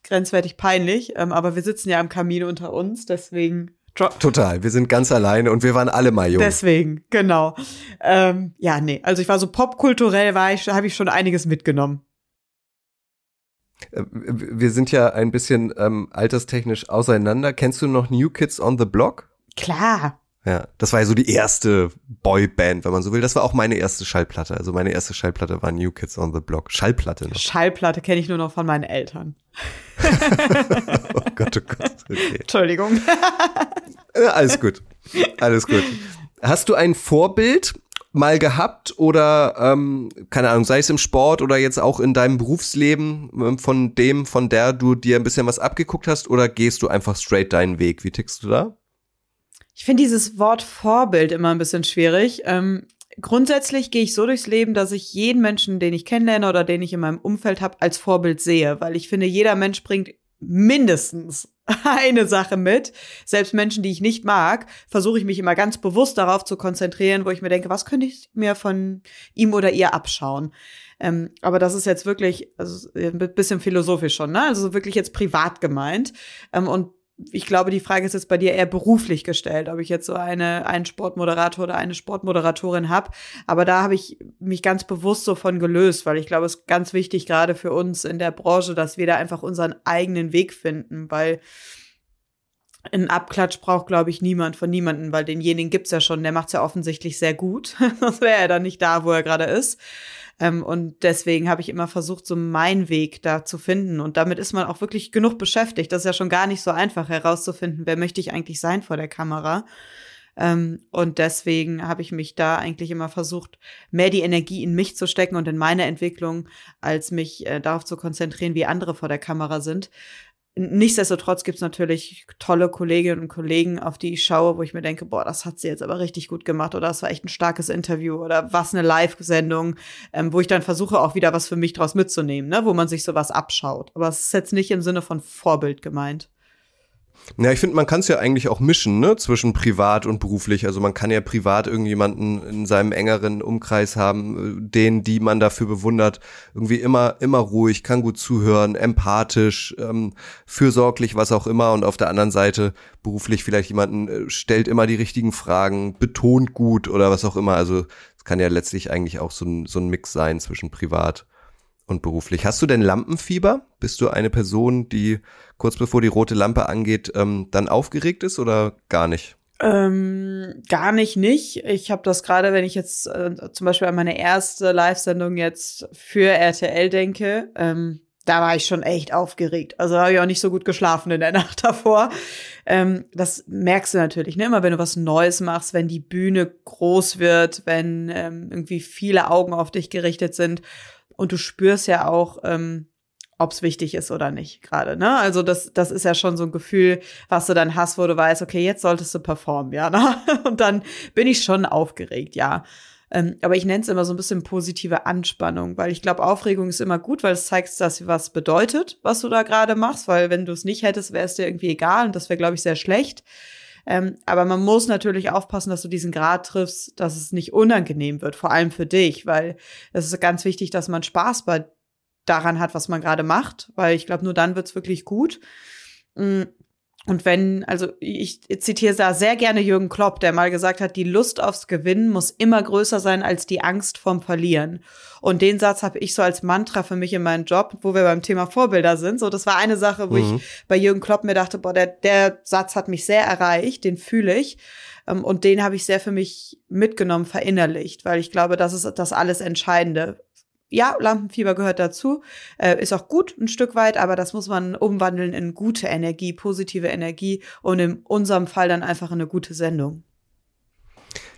grenzwertig peinlich. Ähm, aber wir sitzen ja am Kamin unter uns, deswegen Total, wir sind ganz alleine und wir waren alle mal jung. Deswegen, genau. Ähm, ja, nee, also ich war so popkulturell, war ich, habe ich schon einiges mitgenommen. Äh, wir sind ja ein bisschen ähm, alterstechnisch auseinander. Kennst du noch New Kids on the Block? Klar. Ja, das war ja so die erste Boyband, wenn man so will. Das war auch meine erste Schallplatte. Also meine erste Schallplatte war New Kids on the Block. Schallplatte noch. Schallplatte kenne ich nur noch von meinen Eltern. [laughs] oh Gott, oh Gott. Okay. Entschuldigung. [laughs] alles gut. Alles gut. Hast du ein Vorbild mal gehabt oder ähm, keine Ahnung, sei es im Sport oder jetzt auch in deinem Berufsleben ähm, von dem, von der du dir ein bisschen was abgeguckt hast oder gehst du einfach straight deinen Weg? Wie tickst du da? Ich finde dieses Wort Vorbild immer ein bisschen schwierig. Ähm, grundsätzlich gehe ich so durchs Leben, dass ich jeden Menschen, den ich kennenlerne oder den ich in meinem Umfeld habe, als Vorbild sehe, weil ich finde, jeder Mensch bringt mindestens [laughs] eine Sache mit. Selbst Menschen, die ich nicht mag, versuche ich mich immer ganz bewusst darauf zu konzentrieren, wo ich mir denke, was könnte ich mir von ihm oder ihr abschauen? Ähm, aber das ist jetzt wirklich, also ein bisschen philosophisch schon, ne? Also wirklich jetzt privat gemeint. Ähm, und ich glaube, die Frage ist jetzt bei dir eher beruflich gestellt, ob ich jetzt so eine, einen Sportmoderator oder eine Sportmoderatorin habe. Aber da habe ich mich ganz bewusst so von gelöst, weil ich glaube, es ist ganz wichtig, gerade für uns in der Branche, dass wir da einfach unseren eigenen Weg finden, weil ein Abklatsch braucht, glaube ich, niemand von niemanden, weil denjenigen gibt's ja schon, der macht's ja offensichtlich sehr gut. [laughs] Sonst wäre er dann nicht da, wo er gerade ist. Ähm, und deswegen habe ich immer versucht, so meinen Weg da zu finden. Und damit ist man auch wirklich genug beschäftigt. Das ist ja schon gar nicht so einfach herauszufinden, wer möchte ich eigentlich sein vor der Kamera. Ähm, und deswegen habe ich mich da eigentlich immer versucht, mehr die Energie in mich zu stecken und in meine Entwicklung, als mich äh, darauf zu konzentrieren, wie andere vor der Kamera sind. Nichtsdestotrotz gibt's natürlich tolle Kolleginnen und Kollegen, auf die ich schaue, wo ich mir denke, boah, das hat sie jetzt aber richtig gut gemacht oder das war echt ein starkes Interview oder was eine Live-Sendung, ähm, wo ich dann versuche, auch wieder was für mich draus mitzunehmen, ne? wo man sich sowas abschaut. Aber es ist jetzt nicht im Sinne von Vorbild gemeint. Ja, ich finde, man kann es ja eigentlich auch mischen, ne, zwischen privat und beruflich. Also man kann ja privat irgendjemanden in seinem engeren Umkreis haben, äh, den, die man dafür bewundert, irgendwie immer, immer ruhig, kann gut zuhören, empathisch, ähm, fürsorglich, was auch immer. Und auf der anderen Seite beruflich vielleicht jemanden äh, stellt immer die richtigen Fragen, betont gut oder was auch immer. Also es kann ja letztlich eigentlich auch so ein, so ein Mix sein zwischen privat und beruflich. Hast du denn Lampenfieber? Bist du eine Person, die kurz bevor die rote Lampe angeht, ähm, dann aufgeregt ist oder gar nicht? Ähm, gar nicht, nicht. Ich habe das gerade, wenn ich jetzt äh, zum Beispiel an meine erste Live-Sendung jetzt für RTL denke, ähm, da war ich schon echt aufgeregt. Also habe ich auch nicht so gut geschlafen in der [laughs] Nacht davor. Ähm, das merkst du natürlich, ne? Immer wenn du was Neues machst, wenn die Bühne groß wird, wenn ähm, irgendwie viele Augen auf dich gerichtet sind und du spürst ja auch, ähm, ob es wichtig ist oder nicht gerade. Ne? Also das, das ist ja schon so ein Gefühl, was du dann hast, wo du weißt, okay, jetzt solltest du performen, ja. Ne? [laughs] Und dann bin ich schon aufgeregt, ja. Ähm, aber ich nenne es immer so ein bisschen positive Anspannung, weil ich glaube, Aufregung ist immer gut, weil es zeigt, dass was bedeutet, was du da gerade machst, weil wenn du es nicht hättest, wäre es dir irgendwie egal und das wäre, glaube ich, sehr schlecht. Ähm, aber man muss natürlich aufpassen, dass du diesen Grad triffst, dass es nicht unangenehm wird, vor allem für dich, weil es ist ganz wichtig, dass man Spaß bei daran hat, was man gerade macht, weil ich glaube, nur dann wird's wirklich gut. Mm, und wenn, also ich zitiere da sehr gerne Jürgen Klopp, der mal gesagt hat, die Lust aufs Gewinnen muss immer größer sein als die Angst vorm Verlieren. Und den Satz habe ich so als Mantra für mich in meinem Job, wo wir beim Thema Vorbilder sind. So, das war eine Sache, wo mhm. ich bei Jürgen Klopp mir dachte, boah, der, der Satz hat mich sehr erreicht, den fühle ich. Ähm, und den habe ich sehr für mich mitgenommen, verinnerlicht, weil ich glaube, das ist das alles Entscheidende ja, Lampenfieber gehört dazu, äh, ist auch gut ein Stück weit, aber das muss man umwandeln in gute Energie, positive Energie und in unserem Fall dann einfach eine gute Sendung.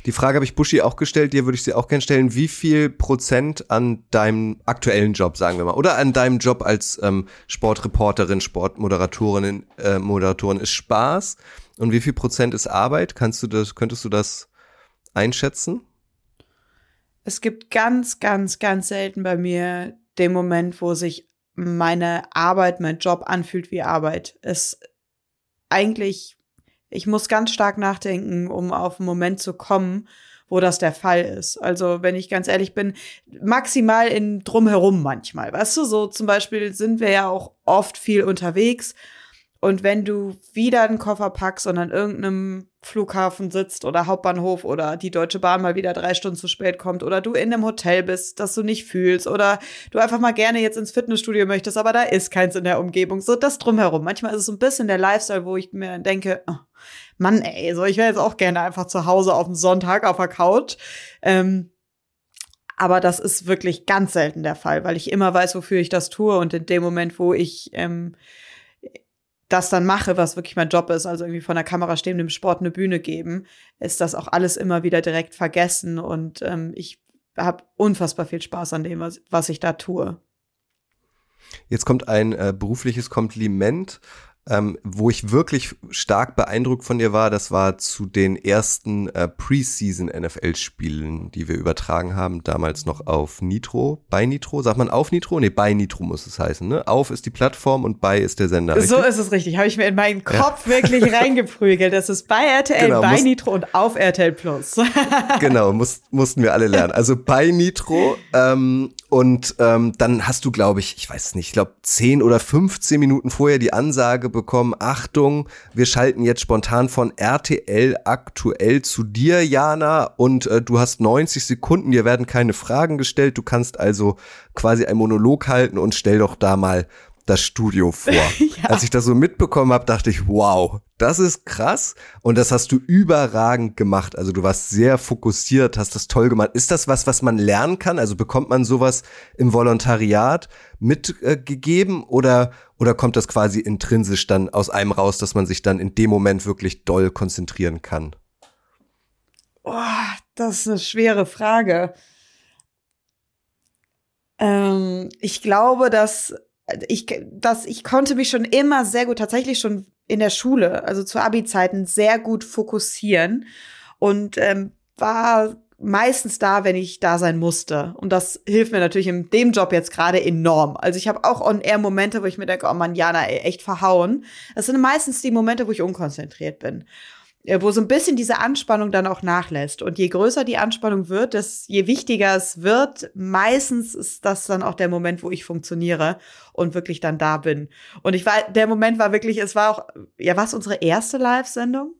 Die Frage habe ich Buschi auch gestellt, dir würde ich sie auch gerne stellen. Wie viel Prozent an deinem aktuellen Job, sagen wir mal, oder an deinem Job als ähm, Sportreporterin, Sportmoderatorin, äh, Moderatorin ist Spaß und wie viel Prozent ist Arbeit? Kannst du das, könntest du das einschätzen? Es gibt ganz, ganz, ganz selten bei mir den Moment, wo sich meine Arbeit, mein Job anfühlt wie Arbeit. Es eigentlich, ich muss ganz stark nachdenken, um auf einen Moment zu kommen, wo das der Fall ist. Also, wenn ich ganz ehrlich bin, maximal in drumherum manchmal. Weißt du, so zum Beispiel sind wir ja auch oft viel unterwegs und wenn du wieder einen Koffer packst und an irgendeinem Flughafen sitzt oder Hauptbahnhof oder die Deutsche Bahn mal wieder drei Stunden zu spät kommt oder du in einem Hotel bist, das du nicht fühlst oder du einfach mal gerne jetzt ins Fitnessstudio möchtest, aber da ist keins in der Umgebung. So das drumherum. Manchmal ist es so ein bisschen der Lifestyle, wo ich mir denke, oh, Mann, ey, so ich wäre jetzt auch gerne einfach zu Hause auf dem Sonntag auf der Couch. Ähm, aber das ist wirklich ganz selten der Fall, weil ich immer weiß, wofür ich das tue und in dem Moment, wo ich ähm, das dann mache, was wirklich mein Job ist, also irgendwie von der Kamera stehen, dem Sport eine Bühne geben, ist das auch alles immer wieder direkt vergessen und ähm, ich habe unfassbar viel Spaß an dem, was, was ich da tue. Jetzt kommt ein äh, berufliches Kompliment ähm, wo ich wirklich stark beeindruckt von dir war, das war zu den ersten äh, Preseason NFL-Spielen, die wir übertragen haben, damals noch auf Nitro, bei Nitro. Sagt man auf Nitro? Nee, bei Nitro muss es heißen, ne? Auf ist die Plattform und bei ist der Sender. Richtig? So ist es richtig. Habe ich mir in meinen Kopf ja. wirklich [laughs] reingeprügelt. Das ist bei RTL, genau, bei Nitro und auf RTL Plus. [laughs] genau, muss, mussten wir alle lernen. Also bei Nitro ähm, und ähm, dann hast du, glaube ich, ich weiß nicht, ich glaube 10 oder 15 Minuten vorher die Ansage bekommen, Achtung, wir schalten jetzt spontan von RTL aktuell zu dir, Jana, und äh, du hast 90 Sekunden, dir werden keine Fragen gestellt, du kannst also quasi ein Monolog halten und stell doch da mal das Studio vor. [laughs] ja. Als ich das so mitbekommen habe, dachte ich, wow, das ist krass und das hast du überragend gemacht. Also du warst sehr fokussiert, hast das toll gemacht. Ist das was, was man lernen kann? Also bekommt man sowas im Volontariat mitgegeben äh, oder oder kommt das quasi intrinsisch dann aus einem raus, dass man sich dann in dem Moment wirklich doll konzentrieren kann? Oh, das ist eine schwere Frage. Ähm, ich glaube, dass ich, dass ich konnte mich schon immer sehr gut, tatsächlich schon in der Schule, also zu Abi-Zeiten, sehr gut fokussieren und ähm, war meistens da, wenn ich da sein musste. Und das hilft mir natürlich in dem Job jetzt gerade enorm. Also ich habe auch On-Air-Momente, wo ich mir denke, oh Mann, Jana, ey, echt verhauen. Das sind meistens die Momente, wo ich unkonzentriert bin. Äh, wo so ein bisschen diese Anspannung dann auch nachlässt. Und je größer die Anspannung wird, des, je wichtiger es wird, meistens ist das dann auch der Moment, wo ich funktioniere und wirklich dann da bin. Und ich war, der Moment war wirklich, es war auch, ja, was unsere erste Live-Sendung?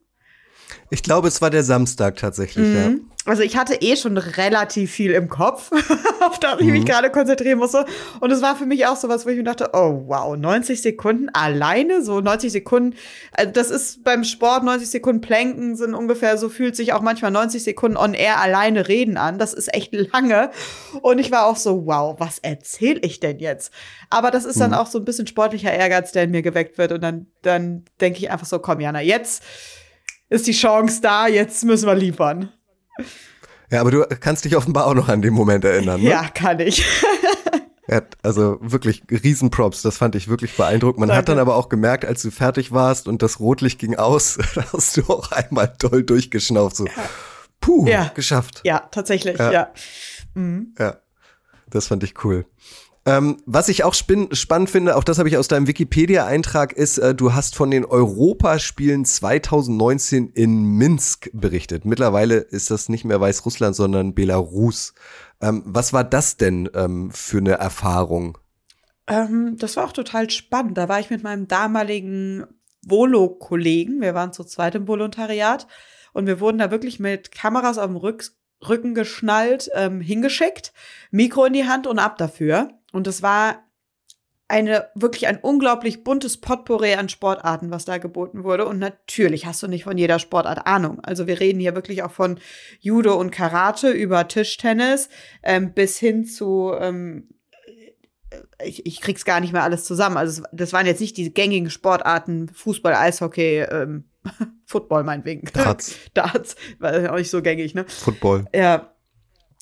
Ich glaube, es war der Samstag tatsächlich, mhm. ja. Also ich hatte eh schon relativ viel im Kopf, [laughs] auf das ich mhm. mich gerade konzentrieren musste. Und es war für mich auch so was, wo ich mir dachte, oh wow, 90 Sekunden alleine, so 90 Sekunden. Also das ist beim Sport 90 Sekunden Planken sind ungefähr so fühlt sich auch manchmal 90 Sekunden on air alleine reden an. Das ist echt lange. Und ich war auch so, wow, was erzähle ich denn jetzt? Aber das ist dann mhm. auch so ein bisschen sportlicher Ehrgeiz, der in mir geweckt wird. Und dann, dann denke ich einfach so, komm, Jana, jetzt ist die Chance da, jetzt müssen wir liefern. Ja, aber du kannst dich offenbar auch noch an den Moment erinnern. Ne? Ja, kann ich. [laughs] Ja, also wirklich Riesenprops, das fand ich wirklich beeindruckend. Man Danke. hat dann aber auch gemerkt, als du fertig warst und das Rotlicht ging aus, [laughs] hast du auch einmal toll durchgeschnauft. So, puh, ja. geschafft. Ja, tatsächlich, ja. Ja. Mhm. ja, das fand ich cool. Ähm, was ich auch spannend finde, auch das habe ich aus deinem Wikipedia-Eintrag, ist, äh, du hast von den Europaspielen 2019 in Minsk berichtet. Mittlerweile ist das nicht mehr Weißrussland, sondern Belarus. Ähm, was war das denn ähm, für eine Erfahrung? Ähm, das war auch total spannend. Da war ich mit meinem damaligen Volo-Kollegen, wir waren zu zweit im Volontariat und wir wurden da wirklich mit Kameras auf dem Rück Rücken geschnallt, ähm, hingeschickt, Mikro in die Hand und ab dafür. Und es war eine wirklich ein unglaublich buntes Potpourri an Sportarten, was da geboten wurde. Und natürlich hast du nicht von jeder Sportart Ahnung. Also wir reden hier wirklich auch von Judo und Karate über Tischtennis ähm, bis hin zu ähm, ich, ich krieg's gar nicht mehr alles zusammen. Also das waren jetzt nicht die gängigen Sportarten, Fußball, Eishockey, ähm, [laughs] Football meinetwegen. Darts. Darts, war auch nicht so gängig, ne? Football. Ja,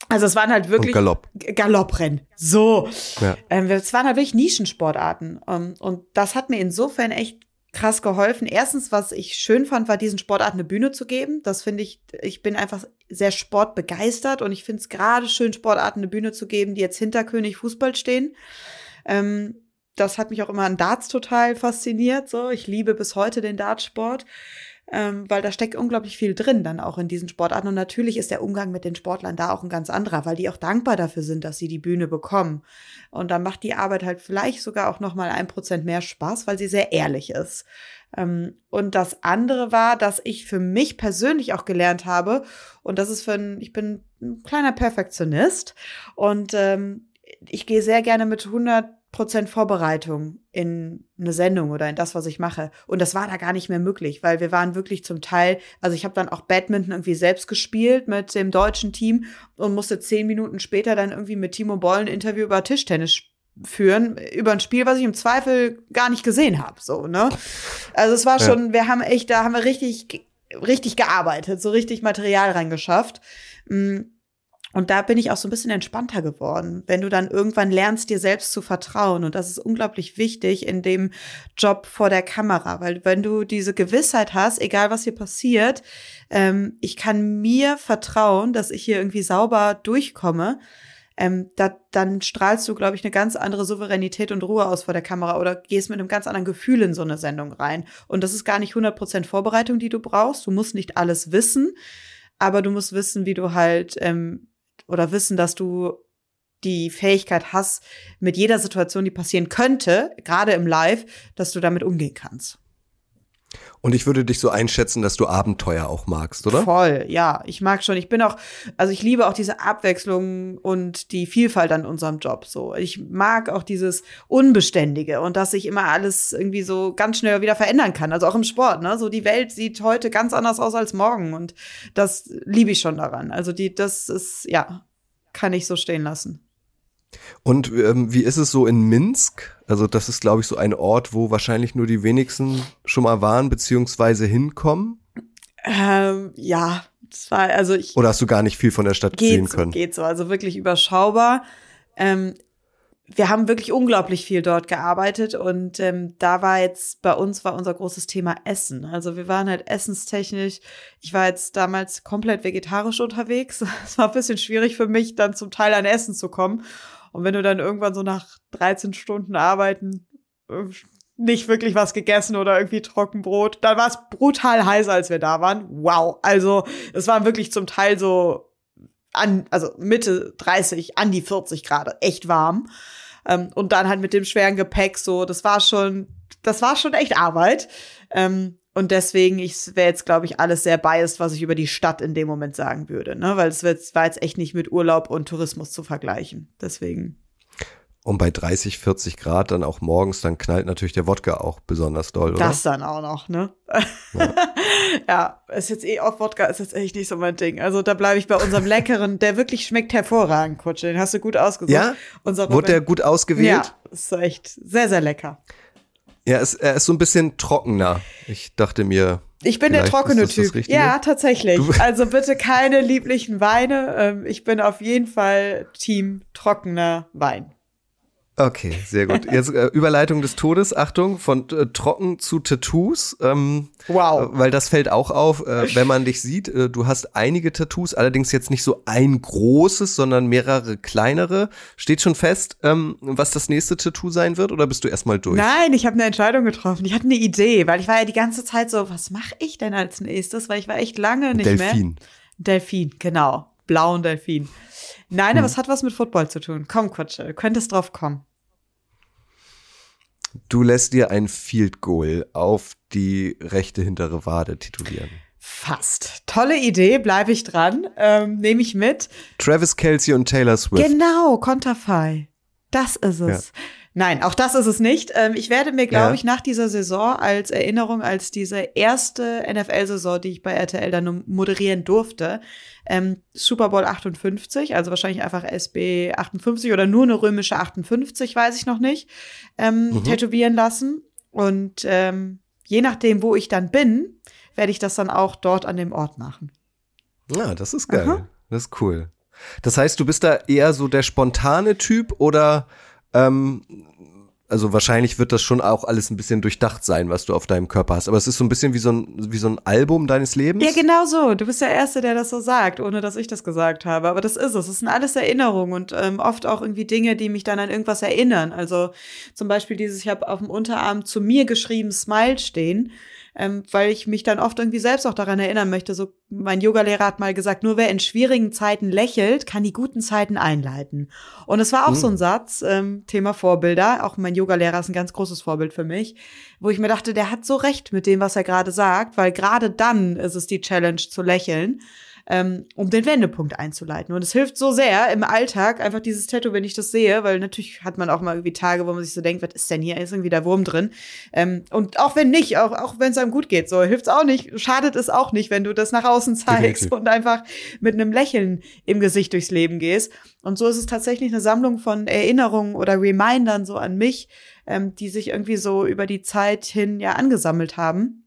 also es waren halt wirklich und Galopp. Galopprennen. So. Ja. Ähm, es waren halt wirklich Nischensportarten. Ähm, und das hat mir insofern echt krass geholfen. Erstens, was ich schön fand, war diesen Sportarten eine Bühne zu geben. Das finde ich, ich bin einfach sehr sportbegeistert und ich finde es gerade schön, Sportarten eine Bühne zu geben, die jetzt hinter König Fußball stehen. Ähm, das hat mich auch immer an Darts total fasziniert. So, ich liebe bis heute den Dartsport ähm, weil da steckt unglaublich viel drin dann auch in diesen Sportarten. Und natürlich ist der Umgang mit den Sportlern da auch ein ganz anderer, weil die auch dankbar dafür sind, dass sie die Bühne bekommen. Und dann macht die Arbeit halt vielleicht sogar auch noch mal ein Prozent mehr Spaß, weil sie sehr ehrlich ist. Ähm, und das andere war, dass ich für mich persönlich auch gelernt habe, und das ist für ein, ich bin ein kleiner Perfektionist und ähm, ich gehe sehr gerne mit 100 Prozent Vorbereitung in eine Sendung oder in das, was ich mache. Und das war da gar nicht mehr möglich, weil wir waren wirklich zum Teil, also ich habe dann auch Badminton irgendwie selbst gespielt mit dem deutschen Team und musste zehn Minuten später dann irgendwie mit Timo Boll ein Interview über Tischtennis führen, über ein Spiel, was ich im Zweifel gar nicht gesehen habe. So, ne? Also es war schon, ja. wir haben echt, da haben wir richtig, richtig gearbeitet, so richtig Material reingeschafft. Mm, und da bin ich auch so ein bisschen entspannter geworden, wenn du dann irgendwann lernst, dir selbst zu vertrauen. Und das ist unglaublich wichtig in dem Job vor der Kamera, weil wenn du diese Gewissheit hast, egal was hier passiert, ähm, ich kann mir vertrauen, dass ich hier irgendwie sauber durchkomme, ähm, da, dann strahlst du, glaube ich, eine ganz andere Souveränität und Ruhe aus vor der Kamera oder gehst mit einem ganz anderen Gefühl in so eine Sendung rein. Und das ist gar nicht 100% Vorbereitung, die du brauchst. Du musst nicht alles wissen, aber du musst wissen, wie du halt ähm, oder wissen, dass du die Fähigkeit hast, mit jeder Situation, die passieren könnte, gerade im Live, dass du damit umgehen kannst. Und ich würde dich so einschätzen, dass du Abenteuer auch magst, oder? Voll, ja. Ich mag schon. Ich bin auch, also ich liebe auch diese Abwechslung und die Vielfalt an unserem Job. So, ich mag auch dieses Unbeständige und dass sich immer alles irgendwie so ganz schnell wieder verändern kann. Also auch im Sport, ne? So die Welt sieht heute ganz anders aus als morgen und das liebe ich schon daran. Also die, das ist, ja, kann ich so stehen lassen. Und ähm, wie ist es so in Minsk? Also das ist, glaube ich, so ein Ort, wo wahrscheinlich nur die wenigsten schon mal waren beziehungsweise hinkommen. Ähm, ja, Zwei, also ich, Oder hast du gar nicht viel von der Stadt sehen so, können? geht so, also wirklich überschaubar. Ähm, wir haben wirklich unglaublich viel dort gearbeitet und ähm, da war jetzt bei uns war unser großes Thema Essen. Also wir waren halt essenstechnisch. Ich war jetzt damals komplett vegetarisch unterwegs. [laughs] Es war ein bisschen schwierig für mich, dann zum Teil an Essen zu kommen. Und wenn du dann irgendwann so nach 13 Stunden Arbeiten äh, nicht wirklich was gegessen oder irgendwie Trockenbrot, dann war es brutal heiß, als wir da waren. Wow. Also es waren wirklich zum Teil so an, also Mitte 30, an die 40 Grad, echt warm. Ähm, und dann halt mit dem schweren Gepäck so, das war schon, das war schon echt Arbeit. Ähm, und deswegen, ich wäre jetzt, glaube ich, alles sehr biased, was ich über die Stadt in dem Moment sagen würde, ne? Weil es war jetzt echt nicht mit Urlaub und Tourismus zu vergleichen. Deswegen. Und bei 30, 40 Grad dann auch morgens, dann knallt natürlich der Wodka auch besonders doll, oder? Das dann auch noch, ne? Ja, [laughs] ja ist jetzt eh auch Wodka, ist jetzt echt nicht so mein Ding. Also da bleibe ich bei unserem leckeren, der wirklich schmeckt hervorragend, Kutsche. Den hast du gut ausgesucht. Ja? Unser Wurde der gut ausgewählt? Ja, ist echt sehr, sehr lecker. Ja, es, er ist so ein bisschen trockener. Ich dachte mir. Ich bin der trockene Typ. Ja, tatsächlich. Du- [laughs] Also bitte keine lieblichen Weine. Ähm, Ich bin auf jeden Fall Team trockener Wein. Okay, sehr gut. Jetzt äh, Überleitung des Todes, Achtung, von äh, trocken zu Tattoos. Ähm, Wow. äh, Weil das fällt auch auf, äh, wenn man dich sieht. Äh, du hast einige Tattoos, allerdings jetzt nicht so ein großes, sondern mehrere kleinere. Steht schon fest, ähm, was das nächste Tattoo sein wird oder bist du erstmal durch? Nein, ich habe eine Entscheidung getroffen. Ich hatte eine Idee, weil ich war ja die ganze Zeit so, was mache ich denn als nächstes? Weil ich war echt lange nicht mehr. Delfin. Delfin, genau. Blauen Delfin. Nein, Hm. aber es hat was mit Football zu tun. Komm, Kutsche, du könntest drauf kommen. Du lässt dir ein Field Goal auf die rechte hintere Wade titulieren. Fast. Tolle Idee, bleibe ich dran. Ähm, Nehme ich mit. Travis Kelsey und Taylor Swift. Genau, Konterfei. Das ist es. Nein, auch das ist es nicht. Ähm, ich werde mir, glaube Ja. ich, nach dieser Saison als Erinnerung, als diese erste NFL-Saison, die ich bei RTL dann moderieren durfte, ähm, Super Bowl 58, also wahrscheinlich einfach SB 58 oder nur eine römische 58, weiß ich noch nicht, ähm, Mhm. tätowieren lassen. Und ähm, je nachdem, wo ich dann bin, werde ich das dann auch dort an dem Ort machen. Ja, das ist geil. Aha. Das ist cool. Das heißt, du bist da eher so der spontane Typ oder ähm, also wahrscheinlich wird das schon auch alles ein bisschen durchdacht sein, was du auf deinem Körper hast. Aber es ist so ein bisschen wie so ein, wie so ein Album deines Lebens. Ja, genau so. Du bist der Erste, der das so sagt, ohne dass ich das gesagt habe. Aber das ist es. Es sind alles Erinnerungen und ähm, oft auch irgendwie Dinge, die mich dann an irgendwas erinnern. Also zum Beispiel dieses, ich habe auf dem Unterarm zu mir geschrieben, Smile stehen, ähm, weil ich mich dann oft irgendwie selbst auch daran erinnern möchte. So, mein Yogalehrer hat mal gesagt, nur wer in schwierigen Zeiten lächelt, kann die guten Zeiten einleiten. Und es war auch so ein Satz, ähm, Thema Vorbilder. Auch mein Yogalehrer ist ein ganz großes Vorbild für mich, wo ich mir dachte, der hat so recht mit dem, was er gerade sagt, weil gerade dann ist es die Challenge zu lächeln. Ähm, um den Wendepunkt einzuleiten. Und es hilft so sehr im Alltag, einfach dieses Tattoo, wenn ich das sehe, weil natürlich hat man auch mal irgendwie Tage, wo man sich so denkt, was ist denn hier? Ist irgendwie der Wurm drin? Ähm, und auch wenn nicht, auch, auch wenn es einem gut geht, so hilft's auch nicht, schadet es auch nicht, wenn du das nach außen zeigst Definitiv. und einfach mit einem Lächeln im Gesicht durchs Leben gehst. Und so ist es tatsächlich eine Sammlung von Erinnerungen oder Remindern so an mich, ähm, die sich irgendwie so über die Zeit hin ja angesammelt haben.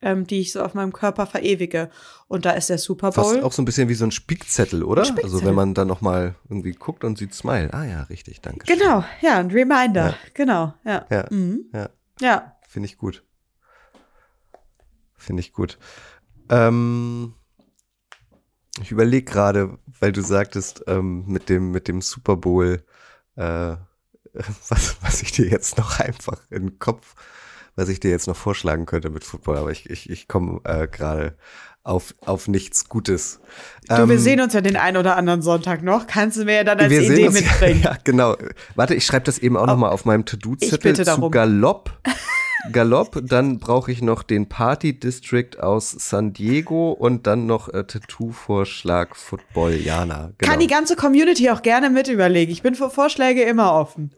Ähm, die ich so auf meinem Körper verewige. Und da ist der Super Bowl. Fast auch so ein bisschen wie so ein Spickzettel, oder? Ein Also Spickzettel. wenn man dann noch mal irgendwie guckt und sieht Smile. Ah ja, richtig, danke. Genau, ja, ein Reminder. Ja. Genau, ja. Ja, Mhm. ja. Ja. Finde ich gut. Finde ich gut. Ähm, ich überlege gerade, weil du sagtest, ähm, mit dem, mit dem Super Bowl, äh, [laughs] was, was ich dir jetzt noch [laughs] einfach in den Kopf, was ich dir jetzt noch vorschlagen könnte mit Football, aber ich, ich, ich komme äh, gerade auf, auf nichts Gutes. Du, Ähm, wir sehen uns ja den einen oder anderen Sonntag noch. Kannst du mir ja dann als wir Idee [laughs] mitbringen. Ja, genau. Warte, ich schreibe das eben auch noch mal auf meinem To-Do-Zettel zu darum. Galopp. [laughs] Galopp, dann brauche ich noch den Party District aus San Diego und dann noch äh, Tattoo-Vorschlag Football Jana. Genau. Kann die ganze Community auch gerne mit überlegen. Ich bin für Vorschläge immer offen.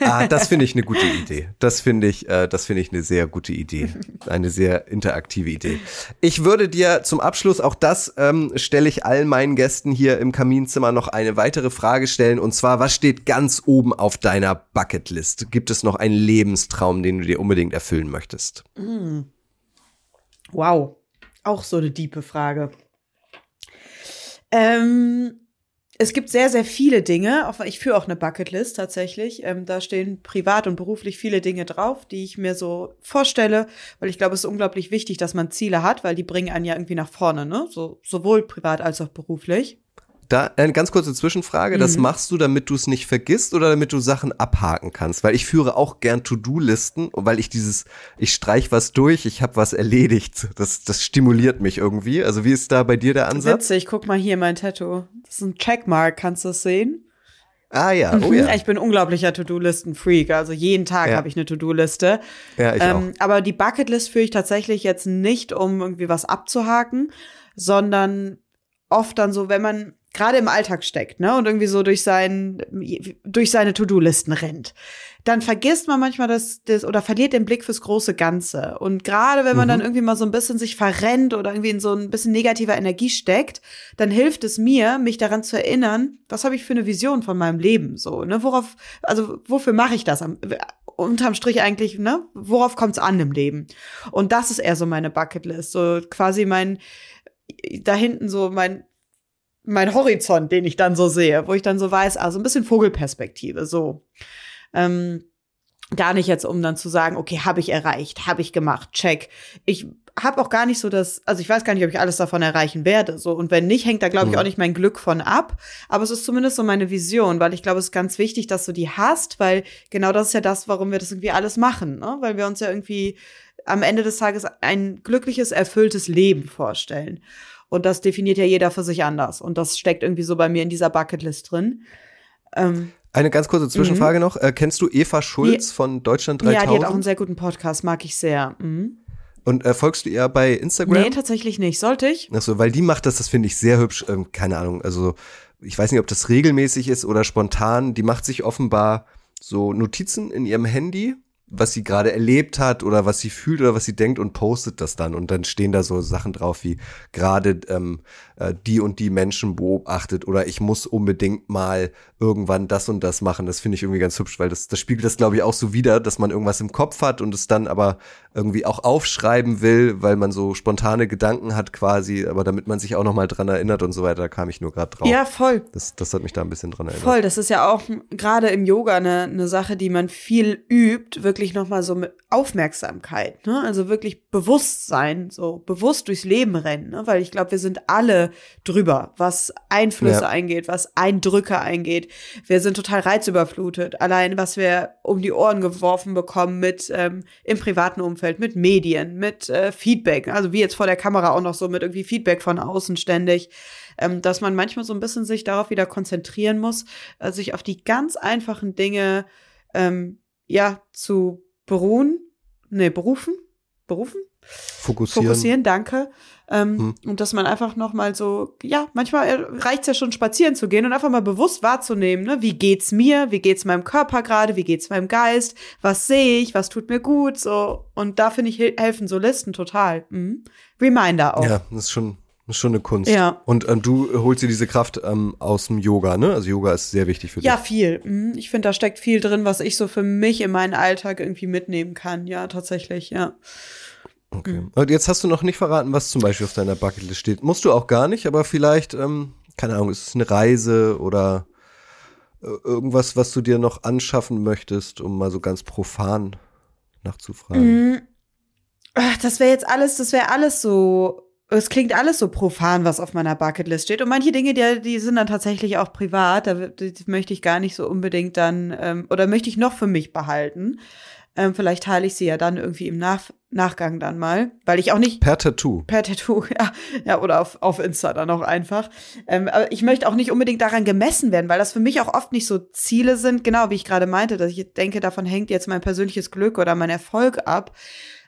ah, das finde ich eine gute Idee. Das finde ich, äh, das finde ich eine sehr gute Idee. Eine sehr interaktive Idee. Ich würde dir zum Abschluss auch das ähm, stelle ich allen meinen Gästen hier im Kaminzimmer noch eine weitere Frage stellen und zwar was steht ganz oben auf deiner Bucketlist? Gibt es noch einen Lebenstraum, den du dir unbedingt erfüllen möchtest? Wow. Auch so eine diepe Frage. Ähm, es gibt sehr, sehr viele Dinge. Ich führe auch eine Bucketlist tatsächlich. Ähm, da stehen privat und beruflich viele Dinge drauf, die ich mir so vorstelle, weil ich glaube, es ist unglaublich wichtig, dass man Ziele hat, weil die bringen einen ja irgendwie nach vorne, ne? So, sowohl privat als auch beruflich. Da eine ganz kurze Zwischenfrage. Das Mhm. machst du, damit du es nicht vergisst oder damit du Sachen abhaken kannst? Weil ich führe auch gern To-Do-Listen, weil ich dieses, ich streich was durch, ich habe was erledigt. Das, das stimuliert mich irgendwie. Also wie ist da bei dir der Ansatz? Witzig, guck mal hier mein Tattoo. Das ist ein Checkmark, kannst du es sehen? Ah ja, oh Mhm, ja. Ich bin unglaublicher To-Do-Listen-Freak. Also jeden Tag Ja. habe ich eine To-Do-Liste. Ja, ich auch. Ähm, aber die Bucketlist führe ich tatsächlich jetzt nicht, um irgendwie was abzuhaken, sondern oft dann so, wenn man gerade im Alltag steckt, ne, und irgendwie so durch sein, durch seine To-Do-Listen rennt, dann vergisst man manchmal das, das oder verliert den Blick fürs große Ganze. Und gerade wenn man Mhm. dann irgendwie mal so ein bisschen sich verrennt oder irgendwie in so ein bisschen negativer Energie steckt, dann hilft es mir, mich daran zu erinnern, was habe ich für eine Vision von meinem Leben, so, ne, worauf, also wofür mache ich das? Am- Unterm Strich eigentlich, ne, worauf kommt es an im Leben? Und das ist eher so meine Bucketlist, so quasi mein, da hinten so mein, mein Horizont, den ich dann so sehe, wo ich dann so weiß, also ein bisschen Vogelperspektive, so. Ähm, gar nicht jetzt, um dann zu sagen, okay, habe ich erreicht, habe ich gemacht, check. Ich habe auch gar nicht so das, also ich weiß gar nicht, ob ich alles davon erreichen werde, so. Und wenn nicht, hängt da, glaube ich, auch nicht mein Glück von ab. Aber es ist zumindest so meine Vision, weil ich glaube, es ist ganz wichtig, dass du die hast, weil genau das ist ja das, warum wir das irgendwie alles machen, ne? Weil wir uns ja irgendwie am Ende des Tages ein glückliches, erfülltes Leben vorstellen. Und das definiert ja jeder für sich anders. Und das steckt irgendwie so bei mir in dieser Bucketlist drin. Ähm, Eine ganz kurze Zwischenfrage noch. Äh, kennst du Eva Schulz von Deutschland ja, 3000? die hat auch einen sehr guten Podcast, mag ich sehr. Mhm. Und äh, folgst du ihr bei Instagram? Nee, tatsächlich nicht. Sollte ich? Ach so, weil die macht das, das finde ich sehr hübsch. Ähm, keine Ahnung, also ich weiß nicht, ob das regelmäßig ist oder spontan. Die macht sich offenbar so Notizen in ihrem Handy, was sie gerade erlebt hat oder was sie fühlt oder was sie denkt und postet das dann. Und dann stehen da so Sachen drauf wie gerade ähm, äh, die und die Menschen beobachtet oder ich muss unbedingt mal irgendwann das und das machen. Das finde ich irgendwie ganz hübsch, weil das, das spiegelt das, glaube ich, auch so wider, dass man irgendwas im Kopf hat und es dann aber irgendwie auch aufschreiben will, weil man so spontane Gedanken hat quasi, aber damit man sich auch nochmal dran erinnert und so weiter, da kam ich nur gerade drauf. Ja, voll. Das, das hat mich da ein bisschen dran erinnert. Voll, das ist ja auch gerade im Yoga eine, eine Sache, die man viel übt, wirklich nochmal so mit Aufmerksamkeit, ne? Also wirklich Bewusstsein, so bewusst durchs Leben rennen, ne? Weil ich glaube, wir sind alle drüber, was Einflüsse Ja. eingeht, was Eindrücke eingeht. Wir sind total reizüberflutet. Allein, was wir um die Ohren geworfen bekommen mit ähm, im privaten Umfeld, mit Medien, mit äh, Feedback, also wie jetzt vor der Kamera auch noch so mit irgendwie Feedback von außen ständig ähm, dass man manchmal so ein bisschen sich darauf wieder konzentrieren muss, äh, sich auf die ganz einfachen Dinge ähm, ja zu beruhen, nee, berufen, berufen, Fokussieren. fokussieren, danke. Ähm, Hm. Und dass man einfach noch mal so, ja, manchmal reicht's ja schon spazieren zu gehen und einfach mal bewusst wahrzunehmen, ne? wie geht's mir, wie geht's meinem Körper gerade, wie geht's meinem Geist, was sehe ich, was tut mir gut, so. Und da finde ich hel- helfen so Listen total. Mhm. Reminder auch. Ja, das ist schon, das ist schon eine Kunst. Ja. Und ähm, du holst dir diese Kraft ähm, aus dem Yoga, ne? Also Yoga ist sehr wichtig für Ja, dich. viel. Mhm. Ich finde, da steckt viel drin, was ich so für mich in meinen Alltag irgendwie mitnehmen kann. Ja, tatsächlich, ja. Okay. Mhm. Und jetzt hast du noch nicht verraten, was zum Beispiel auf deiner Bucketlist steht. Musst du auch gar nicht, aber vielleicht, ähm, keine Ahnung, ist es eine Reise oder äh, irgendwas, was du dir noch anschaffen möchtest, um mal so ganz profan nachzufragen. Mhm. Ach, Das wäre jetzt alles, das wäre alles so. Es klingt alles so profan, was auf meiner Bucketlist steht. Und manche Dinge, die, die sind dann tatsächlich auch privat. Da möchte ich gar nicht so unbedingt dann, ähm, oder möchte ich noch für mich behalten. Ähm, vielleicht teile ich sie ja dann irgendwie im Nach Nachgang dann mal, weil ich auch nicht, Per Tattoo. Per Tattoo, [laughs] ja. Ja, oder auf, auf Insta dann auch einfach. Ähm, aber ich möchte auch nicht unbedingt daran gemessen werden, weil das für mich auch oft nicht so Ziele sind, genau wie ich gerade meinte, dass ich denke, davon hängt jetzt mein persönliches Glück oder mein Erfolg ab,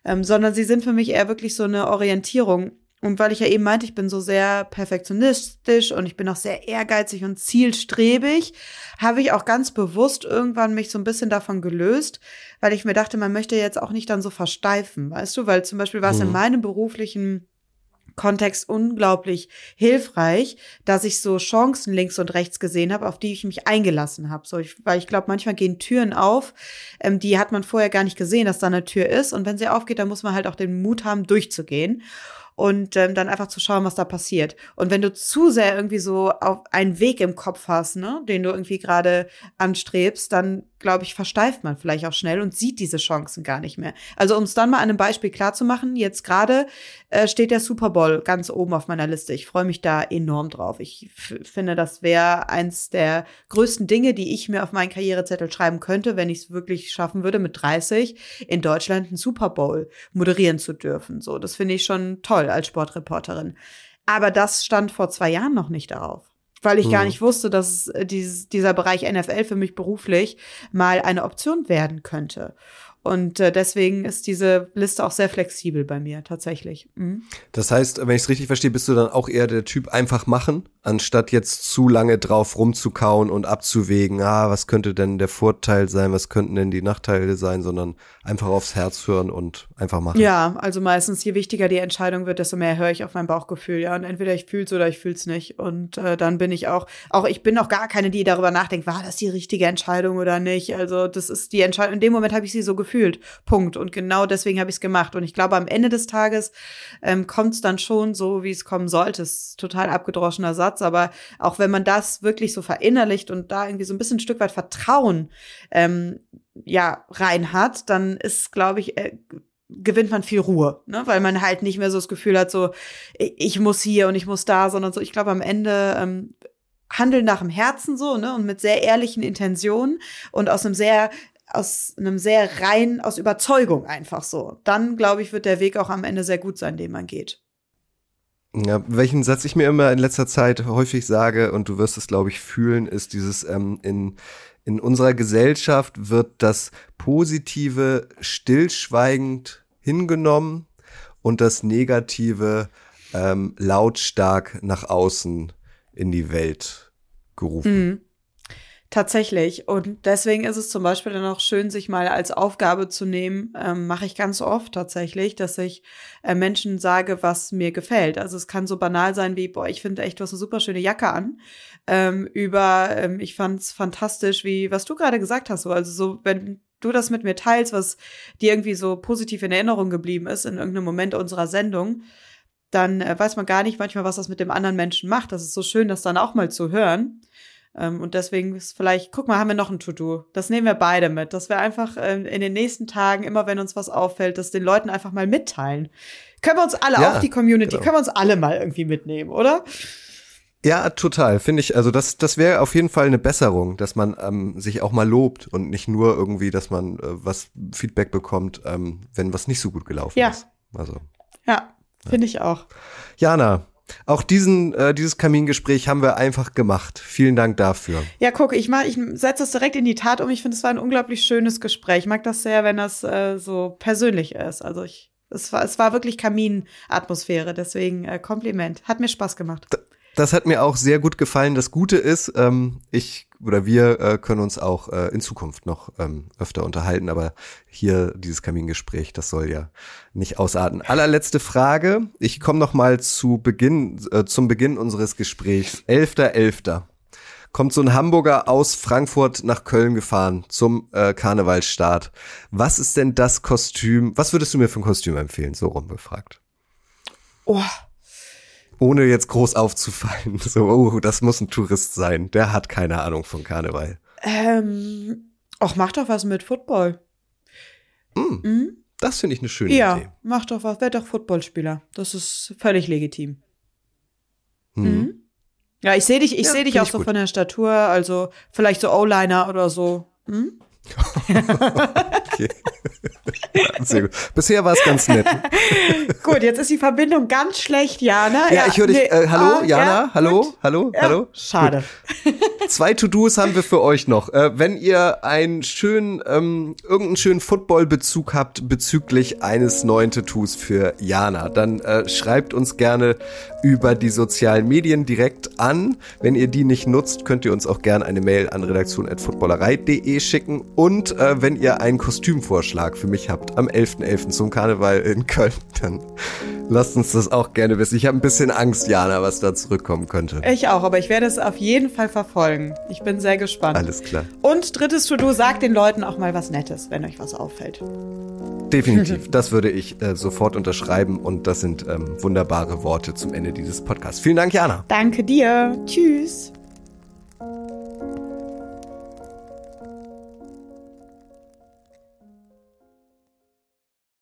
ähm, sondern sie sind für mich eher wirklich so eine Orientierung. Und weil ich ja eben meinte, ich bin so sehr perfektionistisch und ich bin auch sehr ehrgeizig und zielstrebig, habe ich auch ganz bewusst irgendwann mich so ein bisschen davon gelöst, weil ich mir dachte, man möchte jetzt auch nicht dann so versteifen, weißt du? Weil zum Beispiel war es in Mhm. meinem beruflichen Kontext unglaublich hilfreich, dass ich so Chancen links und rechts gesehen habe, auf die ich mich eingelassen habe. So, ich, weil ich glaube, manchmal gehen Türen auf, ähm, die hat man vorher gar nicht gesehen, dass da eine Tür ist. Und wenn sie aufgeht, dann muss man halt auch den Mut haben, durchzugehen. Und ähm, dann einfach zu schauen, was da passiert. Und wenn du zu sehr irgendwie so auf einen Weg im Kopf hast, ne, den du irgendwie gerade anstrebst, dann glaube ich, versteift man vielleicht auch schnell und sieht diese Chancen gar nicht mehr. Also um es dann mal an einem Beispiel klarzumachen, jetzt gerade äh, steht der Super Bowl ganz oben auf meiner Liste. Ich freue mich da enorm drauf. Ich finde, das wäre eins der größten Dinge, die ich mir auf meinen Karrierezettel schreiben könnte, wenn ich es wirklich schaffen würde, mit 30 in Deutschland einen Super Bowl moderieren zu dürfen. So, das finde ich schon toll als Sportreporterin. Aber das stand vor zwei Jahren noch nicht darauf weil ich mhm. gar nicht wusste, dass äh, dieses, dieser Bereich NFL für mich beruflich mal eine Option werden könnte. Und äh, deswegen ist diese Liste auch sehr flexibel bei mir tatsächlich. Mhm. Das heißt, wenn ich es richtig verstehe, bist du dann auch eher der Typ einfach machen, anstatt jetzt zu lange drauf rumzukauen und abzuwägen, ah, was könnte denn der Vorteil sein, was könnten denn die Nachteile sein, sondern einfach aufs Herz hören und einfach machen. Ja, also meistens, je wichtiger die Entscheidung wird, desto mehr höre ich auf mein Bauchgefühl, ja. Und entweder ich fühl's oder ich fühl's nicht. Und äh, dann bin ich auch, auch ich bin auch gar keine, die darüber nachdenkt, war das die richtige Entscheidung oder nicht. Also das ist die Entscheidung, in dem Moment habe ich sie so gefühlt gefühlt. Punkt. Und genau deswegen habe ich es gemacht. Und ich glaube, am Ende des Tages ähm, kommt es dann schon so, wie es kommen sollte. Ist total abgedroschener Satz, aber auch wenn man das wirklich so verinnerlicht und da irgendwie so ein bisschen ein Stück weit Vertrauen ähm, ja rein hat, dann ist, glaube ich, äh, gewinnt man viel Ruhe, ne? weil man halt nicht mehr so das Gefühl hat, so ich muss hier und ich muss da, sondern so, ich glaube, am Ende ähm, handeln nach dem Herzen so, ne, und mit sehr ehrlichen Intentionen und aus einem sehr aus einem sehr rein, aus Überzeugung einfach so. Dann, glaube ich, wird der Weg auch am Ende sehr gut sein, den man geht. Ja, welchen Satz ich mir immer in letzter Zeit häufig sage, und du wirst es, glaube ich, fühlen, ist dieses, ähm, in, in unserer Gesellschaft wird das Positive stillschweigend hingenommen und das Negative ähm, lautstark nach außen in die Welt gerufen. Mhm. Tatsächlich. Und deswegen ist es zum Beispiel dann auch schön, sich mal als Aufgabe zu nehmen, ähm, mache ich ganz oft tatsächlich, dass ich äh, Menschen sage, was mir gefällt. Also es kann so banal sein wie, boah, ich finde echt, du hast eine super schöne Jacke an. Ähm, über, ähm, ich fand's fantastisch, wie, was du gerade gesagt hast. So, also so, wenn du das mit mir teilst, was dir irgendwie so positiv in Erinnerung geblieben ist in irgendeinem Moment unserer Sendung, dann äh, weiß man gar nicht manchmal, was das mit dem anderen Menschen macht. Das ist so schön, das dann auch mal zu hören. Ähm, und deswegen ist vielleicht, guck mal, haben wir noch ein To-Do. Das nehmen wir beide mit. Dass wir einfach ähm, in den nächsten Tagen, immer wenn uns was auffällt, das den Leuten einfach mal mitteilen. Können wir uns alle, ja, auch die Community, genau. können wir uns alle mal irgendwie mitnehmen, oder? Ja, total. Finde ich, also das, das wäre auf jeden Fall eine Besserung, dass man ähm, sich auch mal lobt und nicht nur irgendwie, dass man äh, was Feedback bekommt, ähm, wenn was nicht so gut gelaufen ja. ist. Also. Ja, finde ja. ich auch. Jana, auch diesen, äh, dieses Kamingespräch haben wir einfach gemacht. Vielen Dank dafür. Ja, guck, ich mach, ich setze das direkt in die Tat um. Ich finde, es war ein unglaublich schönes Gespräch. Ich mag das sehr, wenn das äh, so persönlich ist. Also ich, es war, es war wirklich Kaminatmosphäre. Deswegen äh, Kompliment. Hat mir Spaß gemacht. Das hat mir auch sehr gut gefallen. Das Gute ist, ähm, ich oder wir äh, können uns auch äh, in Zukunft noch ähm, öfter unterhalten, aber hier dieses Kamingespräch, das soll ja nicht ausarten. Allerletzte Frage. Ich komme noch mal zu Beginn, äh, zum Beginn unseres Gesprächs. 11.11. kommt so ein Hamburger aus Frankfurt nach Köln gefahren zum äh, Karnevalsstart. Was ist denn das Kostüm? Was würdest du mir für ein Kostüm empfehlen? So rumgefragt. Oh, ohne jetzt groß aufzufallen. So, oh, das muss ein Tourist sein. Der hat keine Ahnung von Karneval. Ähm, ach, mach doch was mit Football. Mm, mhm. Das finde ich eine schöne ja, Idee. Ja, mach doch was. Werd doch Footballspieler. Das ist völlig legitim. Hm. Mhm. Ja, ich sehe dich, ich ja, sehe dich auch so gut. von der Statur, also vielleicht so O-Liner oder so. Hm? Okay. [laughs] Sehr gut. Bisher war es ganz nett. gut, jetzt ist die Verbindung ganz schlecht, Jana. Ja, ja ich höre dich. Nee. Äh, hallo, ah, Jana? Ja, hallo, gut. hallo, ja, hallo? Schade. Gut. [laughs] Zwei To-Dos haben wir für euch noch. Äh, wenn ihr einen schönen, ähm, irgendeinen schönen Football-Bezug habt bezüglich eines neuen Tattoos für Jana, dann äh, schreibt uns gerne über die sozialen Medien direkt an. Wenn ihr die nicht nutzt, könnt ihr uns auch gerne eine Mail an redaktion.footballerei.de schicken Und äh, wenn ihr einen Kostümvorschlag für mich habt am 11.11. .11. zum Karneval in Köln, dann lasst uns das auch gerne wissen. Ich habe ein bisschen Angst, Jana, was da zurückkommen könnte. Ich auch, aber ich werde es auf jeden Fall verfolgen. Ich bin sehr gespannt. Alles klar. Und drittes To-Do, sagt den Leuten auch mal was Nettes, wenn euch was auffällt. Definitiv, [laughs] das würde ich äh, sofort unterschreiben und das sind ähm, wunderbare Worte zum Ende dieses Podcasts. Vielen Dank, Jana. Danke dir. Tschüss.